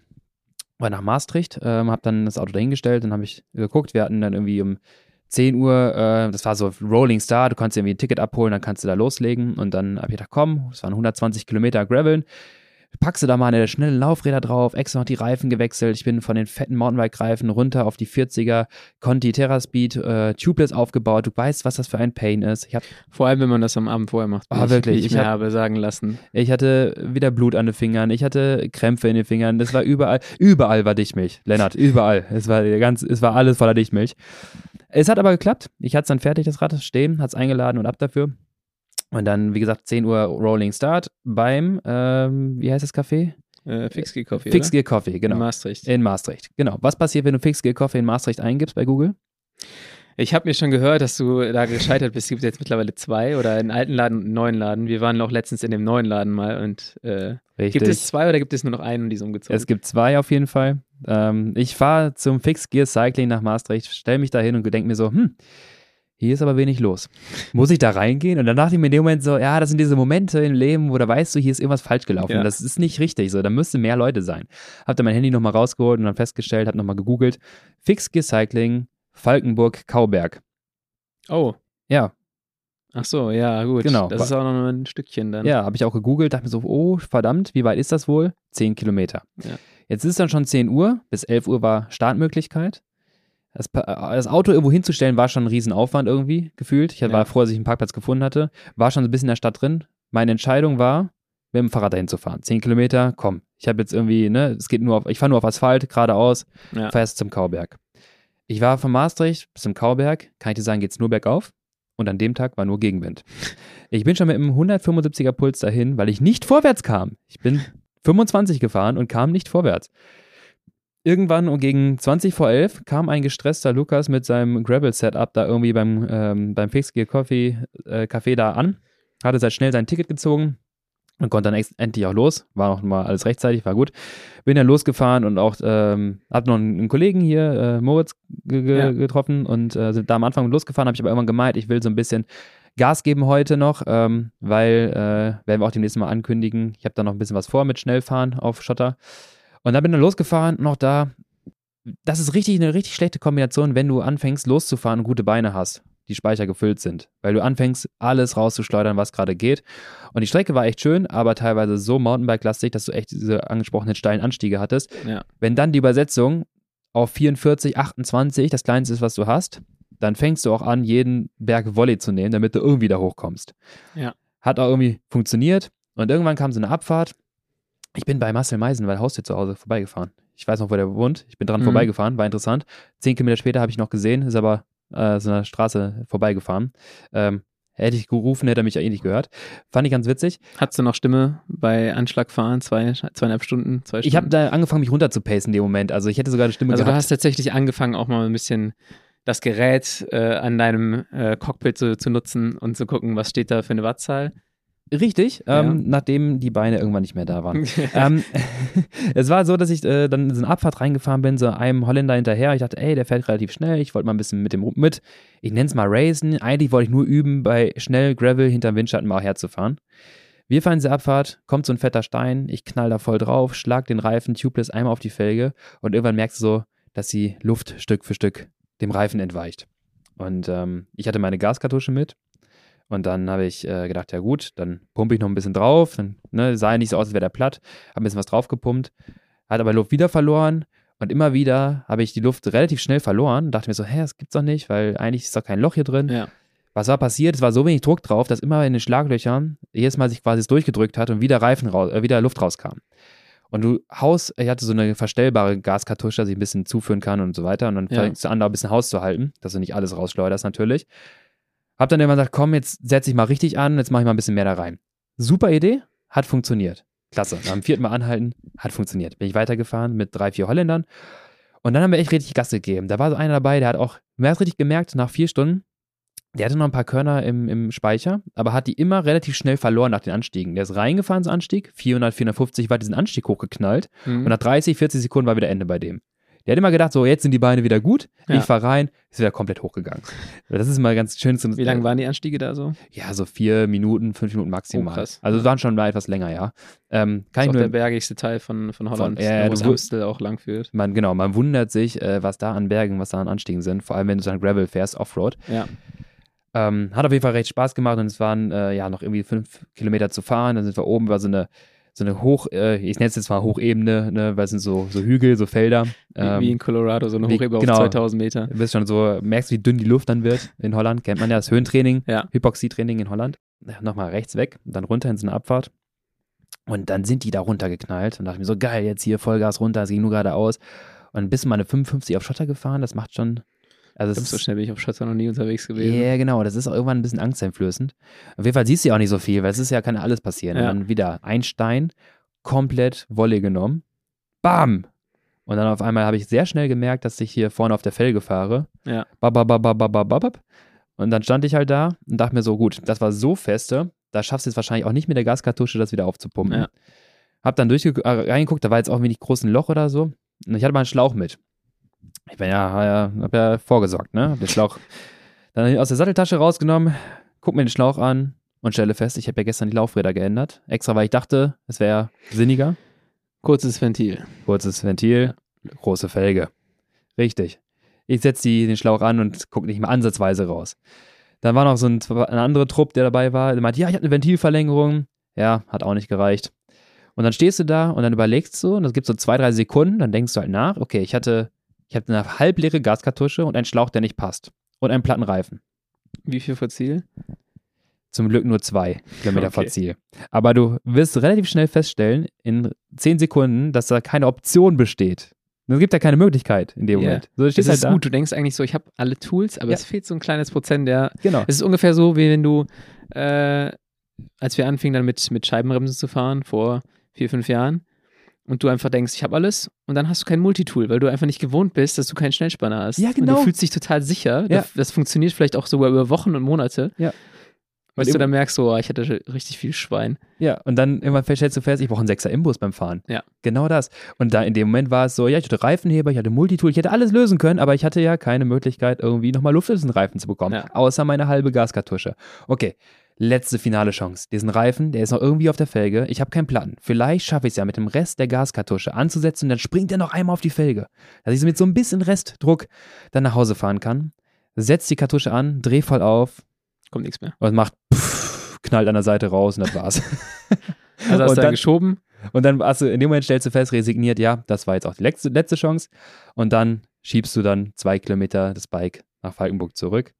oder nach Maastricht, ähm, habe dann das Auto dahingestellt, dann habe ich geguckt. Wir hatten dann irgendwie um 10 Uhr, äh, das war so Rolling Star, du kannst irgendwie ein Ticket abholen, dann kannst du da loslegen und dann habe ich gedacht, komm, das waren 120 Kilometer Graveln, packst du da mal eine schnelle Laufräder drauf, extra noch die Reifen gewechselt. Ich bin von den fetten Mountainbike-Reifen runter auf die 40er Conti Terraspeed äh, Tubeless aufgebaut. Du weißt, was das für ein Pain ist. Ich hab, Vor allem, wenn man das am Abend vorher macht. Oh, wirklich. Ich, ich hab, habe sagen lassen. Ich hatte wieder Blut an den Fingern. Ich hatte Krämpfe in den Fingern. Das war überall, überall war Dichtmilch. Lennart, überall. Es war ganz, es war alles voller Dichtmilch. Es hat aber geklappt. Ich hatte es dann fertig, das Rad stehen, hat es eingeladen und ab dafür. Und dann, wie gesagt, 10 Uhr Rolling Start beim, ähm, wie heißt das Café? Äh, Fixgear Coffee. Fixgear Coffee, genau. In Maastricht. In Maastricht, genau. Was passiert, wenn du Fixgear Coffee in Maastricht eingibst bei Google? Ich habe mir schon gehört, dass du da gescheitert bist. Es gibt jetzt mittlerweile zwei oder einen alten Laden und einen neuen Laden. Wir waren auch letztens in dem neuen Laden mal und äh, gibt es zwei oder gibt es nur noch einen und die ist umgezogen? Es gibt zwei auf jeden Fall. Ähm, ich fahre zum Fixgear Cycling nach Maastricht, stelle mich da hin und denke mir so, hm, hier ist aber wenig los. Muss ich da reingehen? Und dann dachte ich mir in dem Moment so, ja, das sind diese Momente im Leben, wo da weißt du, hier ist irgendwas falsch gelaufen. Ja. Das ist nicht richtig so, da müssten mehr Leute sein. Hab dann mein Handy nochmal rausgeholt und dann festgestellt, hab nochmal gegoogelt, Fixgear Cycling Falkenburg-Kauberg. Oh. Ja. Ach so, ja, gut. Genau. Das ist auch noch ein Stückchen dann. Ja, habe ich auch gegoogelt, dachte mir so, oh, verdammt, wie weit ist das wohl? Zehn Kilometer. Ja. Jetzt ist es dann schon 10 Uhr, bis 11 Uhr war Startmöglichkeit. Das, das, Auto irgendwo hinzustellen war schon ein Riesenaufwand irgendwie gefühlt. Ich war ja. froh, dass ich einen Parkplatz gefunden hatte. War schon so ein bisschen in der Stadt drin. Meine Entscheidung war, mit dem Fahrrad dahin zu fahren. Zehn Kilometer, komm. Ich habe jetzt irgendwie, ne, es geht nur auf, ich fahre nur auf Asphalt, geradeaus, ja. fährst zum Kauberg. Ich war von Maastricht bis zum Kauberg, kann ich dir sagen, geht es nur bergauf. Und an dem Tag war nur Gegenwind. Ich bin schon mit einem 175er Puls dahin, weil ich nicht vorwärts kam. Ich bin 25 gefahren und kam nicht vorwärts. Irgendwann um gegen 20 vor 11 kam ein gestresster Lukas mit seinem Gravel-Setup da irgendwie beim, ähm, beim Fixgear Coffee äh, Café da an. Hatte sehr schnell sein Ticket gezogen, und konnte dann endlich auch los. War noch mal alles rechtzeitig, war gut. Bin dann losgefahren und auch ähm, hab noch einen, Kollegen hier, äh, Moritz, ja. getroffen und äh, sind da am Anfang losgefahren. Habe ich aber irgendwann gemeint, ich will so ein bisschen Gas geben heute noch, ähm, weil äh, werden wir auch demnächst mal ankündigen. Ich habe da noch ein bisschen was vor mit Schnellfahren auf Schotter. Und dann bin ich losgefahren, noch da. Das ist richtig eine richtig schlechte Kombination, wenn du anfängst loszufahren und gute Beine hast die Speicher gefüllt sind, weil du anfängst, alles rauszuschleudern, was gerade geht. Und die Strecke war echt schön, aber teilweise so Mountainbike-lastig, dass du echt diese angesprochenen steilen Anstiege hattest. Ja. Wenn dann die Übersetzung auf 44, 28 das kleinste ist, was du hast, dann fängst du auch an, jeden Berg Volley zu nehmen, damit du irgendwie da hochkommst. Ja. Hat auch irgendwie funktioniert. Und irgendwann kam so eine Abfahrt. Ich bin bei Marcel Meisen, weil Haustür zu Hause vorbeigefahren. Ich weiß noch, wo der wohnt. Ich bin dran mhm. vorbeigefahren, war interessant. Zehn Kilometer später habe ich noch gesehen, ist aber äh, so einer Straße vorbeigefahren. Ähm, hätte ich gerufen, hätte er mich ja eh nicht gehört. Fand ich ganz witzig. Hattest du noch Stimme bei Anschlagfahren, zwei, zweieinhalb Stunden, zwei Stunden? Ich habe da angefangen, mich runterzupacen in dem Moment. Also ich hätte sogar eine Stimme also gehabt. Also du hast tatsächlich angefangen, auch mal ein bisschen das Gerät äh, an deinem äh, Cockpit zu, zu nutzen und zu gucken, was steht da für eine Wattzahl. Richtig, ähm, ja. nachdem die Beine irgendwann nicht mehr da waren. ähm, es war so, dass ich äh, dann in so eine Abfahrt reingefahren bin, so einem Holländer hinterher. Ich dachte, ey, der fährt relativ schnell. Ich wollte mal ein bisschen mit dem mit. Ich nenne es mal Racen. Eigentlich wollte ich nur üben, bei schnell Gravel hinterm Windschatten mal herzufahren. Wir fahren diese Abfahrt, kommt so ein fetter Stein, ich knall da voll drauf, schlag den Reifen tubeless einmal auf die Felge und irgendwann merkst du so, dass die Luft Stück für Stück dem Reifen entweicht. Und ähm, ich hatte meine Gaskartusche mit und dann habe ich äh, gedacht, ja gut, dann pumpe ich noch ein bisschen drauf. Dann ne, sah ja nicht so aus, als wäre der platt. Habe ein bisschen was drauf gepumpt. Hat aber Luft wieder verloren. Und immer wieder habe ich die Luft relativ schnell verloren. Dachte mir so, hä, das gibt's doch nicht, weil eigentlich ist doch kein Loch hier drin. Ja. Was war passiert? Es war so wenig Druck drauf, dass immer in den Schlaglöchern jedes Mal sich quasi durchgedrückt hat und wieder Reifen raus, äh, wieder Luft rauskam. Und du haust, ich hatte so eine verstellbare Gaskartusche, dass ich ein bisschen zuführen kann und so weiter. Und dann ja. fängst du an, da ein bisschen Haus zu halten, dass du nicht alles rausschleuderst natürlich. Hab dann irgendwann gesagt, komm, jetzt setze ich mal richtig an, jetzt mache ich mal ein bisschen mehr da rein. Super Idee, hat funktioniert. Klasse. Am vierten Mal anhalten, hat funktioniert. Bin ich weitergefahren mit drei, vier Holländern. Und dann haben wir echt richtig Gas gegeben. Da war so einer dabei, der hat auch, man hat richtig gemerkt, nach vier Stunden, der hatte noch ein paar Körner im, im Speicher, aber hat die immer relativ schnell verloren nach den Anstiegen. Der ist reingefahren, so Anstieg, 400, 450 war diesen Anstieg hochgeknallt mhm. und nach 30, 40 Sekunden war wieder Ende bei dem. Der hat immer gedacht, so jetzt sind die Beine wieder gut, ja. ich fahre rein, ist wieder komplett hochgegangen. Das ist mal ganz schön. Wie lange waren die Anstiege da so? Ja, so vier Minuten, fünf Minuten maximal. Oh, also waren schon mal etwas länger, ja. Ähm, kann das ist der bergigste Teil von, von Holland, von, äh, wo Amstel auch lang führt. Man, genau, man wundert sich, äh, was da an Bergen, was da an Anstiegen sind, vor allem wenn du dann Gravel fährst, Offroad. Ja. Ähm, hat auf jeden Fall recht Spaß gemacht und es waren äh, ja noch irgendwie fünf Kilometer zu fahren. Dann sind wir oben über so eine so eine Hoch, äh, ich nenne es jetzt mal Hochebene, ne, weil es sind so, so Hügel, so Felder. Ähm, wie in Colorado, so eine Hochebene genau, auf 2000 Meter. Du bist schon so, merkst, wie dünn die Luft dann wird in Holland. Kennt man ja das Höhentraining, ja. Hypoxietraining in Holland. Nochmal rechts weg, dann runter in so eine Abfahrt. Und dann sind die da runtergeknallt und dachte mir so, geil, jetzt hier Vollgas runter, es ging nur geradeaus. Und bis mal eine 55 auf Schotter gefahren, das macht schon, also so schnell bin ich auf Schotter noch nie unterwegs gewesen. Ja, yeah, genau. Das ist auch irgendwann ein bisschen angsteinflößend. Auf jeden Fall siehst du ja auch nicht so viel, weil es ist ja, kann alles passieren. Ja. Und dann wieder ein Stein komplett Wolle genommen. Bam! Und dann auf einmal habe ich sehr schnell gemerkt, dass ich hier vorne auf der Felge fahre. Ja. Bababababababab. Und dann stand ich halt da und dachte mir so, gut, das war so feste, da schaffst du es wahrscheinlich auch nicht mit der Gaskartusche, das wieder aufzupumpen. Ja. Hab dann durchge äh, reingeguckt, da war jetzt auch wenig großen Loch oder so. Und ich hatte mal einen Schlauch mit. Ich bin ja, ja hab ja vorgesorgt, ne? Hab den Schlauch dann aus der Satteltasche rausgenommen, guck mir den Schlauch an und stelle fest, ich habe ja gestern die Laufräder geändert. Extra, weil ich dachte, es wäre sinniger. Kurzes Ventil. Kurzes Ventil, große Felge. Richtig. Ich setze den Schlauch an und gucke nicht mal ansatzweise raus. Dann war noch so ein, ein anderer Trupp, der dabei war, der meinte, ja, ich habe eine Ventilverlängerung. Ja, hat auch nicht gereicht. Und dann stehst du da und dann überlegst du, und das gibt so zwei, drei Sekunden, dann denkst du halt nach, okay, ich hatte, ich hatte eine halbleere Gaskartusche und einen Schlauch, der nicht passt. Und einen platten Reifen. Wie viel vor Ziel? Zum Glück nur zwei Kilometer vor Okay. Ziel. Aber du wirst relativ schnell feststellen, in zehn Sekunden, dass da keine Option besteht. Es gibt ja keine Möglichkeit in dem Ja. Moment. So, Das stehst ist halt da. gut. Du denkst eigentlich so, ich habe alle Tools, aber Ja. es fehlt so ein kleines Prozent der. Genau. Es ist ungefähr so, wie wenn du, äh, als wir anfingen dann mit, mit Scheibenbremsen zu fahren, vor vier, fünf Jahren, und du einfach denkst, ich habe alles, und dann hast du kein Multitool, weil du einfach nicht gewohnt bist, dass du keinen Schnellspanner hast. Ja, Und genau. du fühlst dich total sicher. Ja. Das, funktioniert vielleicht auch sogar über Wochen und Monate. Ja. Und du dann merkst, so, oh, ich hatte richtig viel Schwein. Ja, und dann irgendwann stellst du fest, ich brauche einen Sechser Imbus beim Fahren. Ja. Genau das. Und da in dem Moment war es so, ja, ich hatte Reifenheber, ich hatte Multitool, ich hätte alles lösen können, aber ich hatte ja keine Möglichkeit, irgendwie nochmal Luft in diesen Reifen zu bekommen. Ja. Außer meine halbe Gaskartusche. Okay, letzte finale Chance. Diesen Reifen, der ist noch irgendwie auf der Felge. Ich habe keinen Platten. Vielleicht schaffe ich es ja mit dem Rest der Gaskartusche anzusetzen und dann springt er noch einmal auf die Felge. Dass ich mit so ein bisschen Restdruck dann nach Hause fahren kann. Setz die Kartusche an, dreh voll auf Kommt nichts mehr. und macht pff, knallt an der Seite raus und das war's. Also hast du dann- geschoben. Und dann hast du in dem Moment stellst du fest, resigniert, ja, das war jetzt auch die letzte, letzte Chance. Und dann schiebst du dann zwei Kilometer das Bike nach Falkenburg zurück.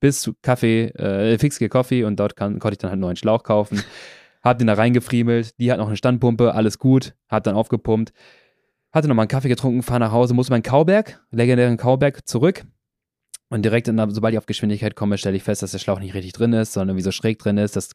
Bis zu Kaffee, äh, Fixgear Coffee und dort kann, konnte ich dann halt einen neuen Schlauch kaufen. Hab den da reingefriemelt, die hat noch eine Standpumpe, alles gut, hat dann aufgepumpt. Hatte nochmal einen Kaffee getrunken, fahr nach Hause, musste meinen Kauberg, legendären Kauberg, zurück. Und direkt, in, der- sobald ich auf Geschwindigkeit komme, stelle ich fest, dass der Schlauch nicht richtig drin ist, sondern wie so schräg drin ist. Das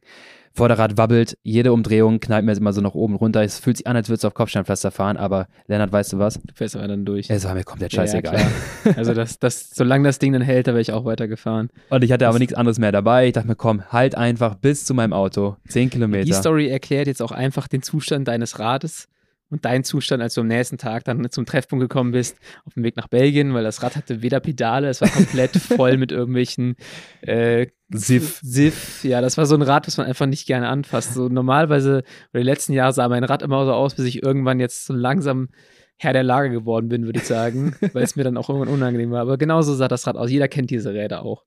Vorderrad wabbelt, jede Umdrehung knallt mir immer so nach oben runter. Es fühlt sich an, als würdest du auf Kopfsteinpflaster fahren, aber Lennart, weißt du was? Du fährst aber dann durch. Es war mir komplett Ja, ja, scheißegal. klar. Also das, das, solange das Ding dann hält, da wäre ich auch weitergefahren. Und ich hatte aber Das- nichts anderes mehr dabei. Ich dachte mir, komm, halt einfach bis zu meinem Auto. Zehn Die Kilometer. Story erklärt jetzt auch einfach den Zustand deines Rades und deinen Zustand, als du am nächsten Tag dann zum Treffpunkt gekommen bist, auf dem Weg nach Belgien, weil das Rad hatte weder Pedale, es war komplett voll mit irgendwelchen äh, Siff. Siff. Ja, das war so ein Rad, was man einfach nicht gerne anfasst. So normalerweise, oder die letzten Jahre sah mein Rad immer so aus, bis ich irgendwann jetzt so langsam Herr der Lage geworden bin, würde ich sagen, weil es mir dann auch irgendwann unangenehm war. Aber genauso sah das Rad aus. Jeder kennt diese Räder auch.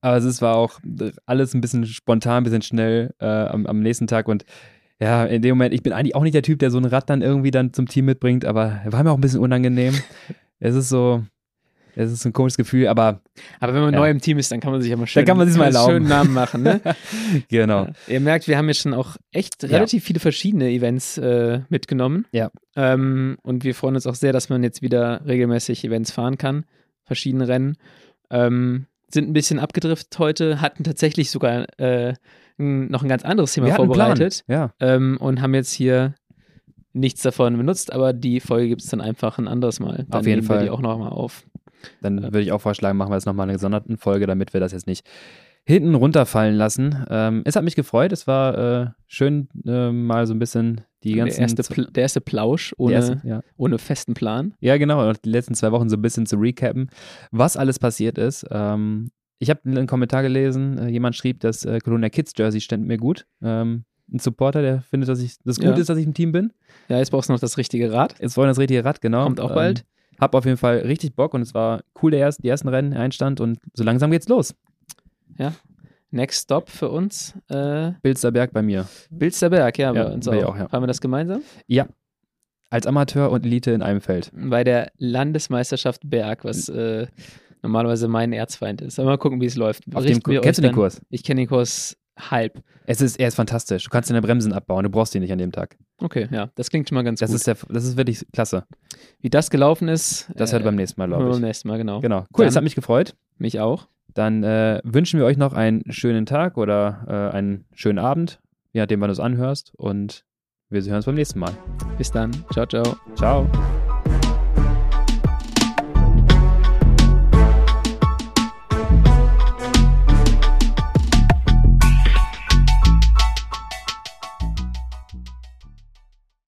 Aber es war auch alles ein bisschen spontan, ein bisschen schnell äh, am, am nächsten Tag. Und ja, in dem Moment, ich bin eigentlich auch nicht der Typ, der so ein Rad dann irgendwie dann zum Team mitbringt, aber war mir auch ein bisschen unangenehm. es ist so, es ist ein komisches Gefühl, aber Aber wenn man Ja. neu im Team ist, dann kann man sich ja mal schön, kann man sich's mal einen erlauben. schönen Namen machen. Ne? genau. Ja. Ihr merkt, wir haben jetzt schon auch echt Ja. relativ viele verschiedene Events äh, mitgenommen. Ja. Ähm, und wir freuen uns auch sehr, dass man jetzt wieder regelmäßig Events fahren kann, verschiedene Rennen. Ähm, sind ein bisschen abgedriftet heute, hatten tatsächlich sogar äh, noch ein ganz anderes Thema vorbereitet. Ja, ähm, und haben jetzt hier nichts davon benutzt, aber die Folge gibt es dann einfach ein anderes Mal. Dann Auf jeden nehmen wir Fall. die auch nochmal auf. dann würde ich auch vorschlagen, machen wir jetzt nochmal eine gesonderten Folge, damit wir das jetzt nicht hinten runterfallen lassen. Ähm, es hat mich gefreut. Es war äh, schön, äh, mal so ein bisschen die Der ganzen. erste, Pl der erste Plausch ohne, erste, ja. ohne festen Plan. Ja, genau. Und die letzten zwei Wochen so ein bisschen zu recappen, was alles passiert ist. Ähm, ich habe einen Kommentar gelesen, äh, jemand schrieb, das äh, Colonia Kids Jersey stand mir gut. Ähm, ein Supporter, der findet, dass ich das gut Ja. ist, dass ich im Team bin. Ja, jetzt brauchst du noch das richtige Rad. Jetzt wollen wir das richtige Rad, genau. Kommt auch Ähm, bald. Hab auf jeden Fall richtig Bock und es war cool, der erst, die ersten Rennen einstand und so langsam geht's los. Next Stop für uns. Äh, Bilsterberg bei mir. Bilsterberg, ja, Ja, bei uns auch. auch, ja. Fahren wir das gemeinsam? Ja. Als Amateur und Elite in einem Feld. Bei der Landesmeisterschaft Berg, was äh, normalerweise mein Erzfeind ist. Aber mal gucken, wie es läuft. Auf dem, kennst du den dann- Kurs? Ich kenne den Kurs halb. Es ist, er ist fantastisch. Du kannst deine Bremsen abbauen, du brauchst die nicht an dem Tag. Okay, ja, das klingt schon mal ganz Das gut. ist, der, das ist wirklich klasse. wie das gelaufen ist, Das äh, hört beim nächsten Mal, glaube beim ich. nächsten Mal, genau. Genau. Cool, das Dann- hat mich gefreut. Mich auch. Dann äh, wünschen wir euch noch einen schönen Tag oder äh, einen schönen Abend, je nachdem, wann du es anhörst. Und wir hören uns beim nächsten Mal. Bis dann. Ciao, ciao. Ciao.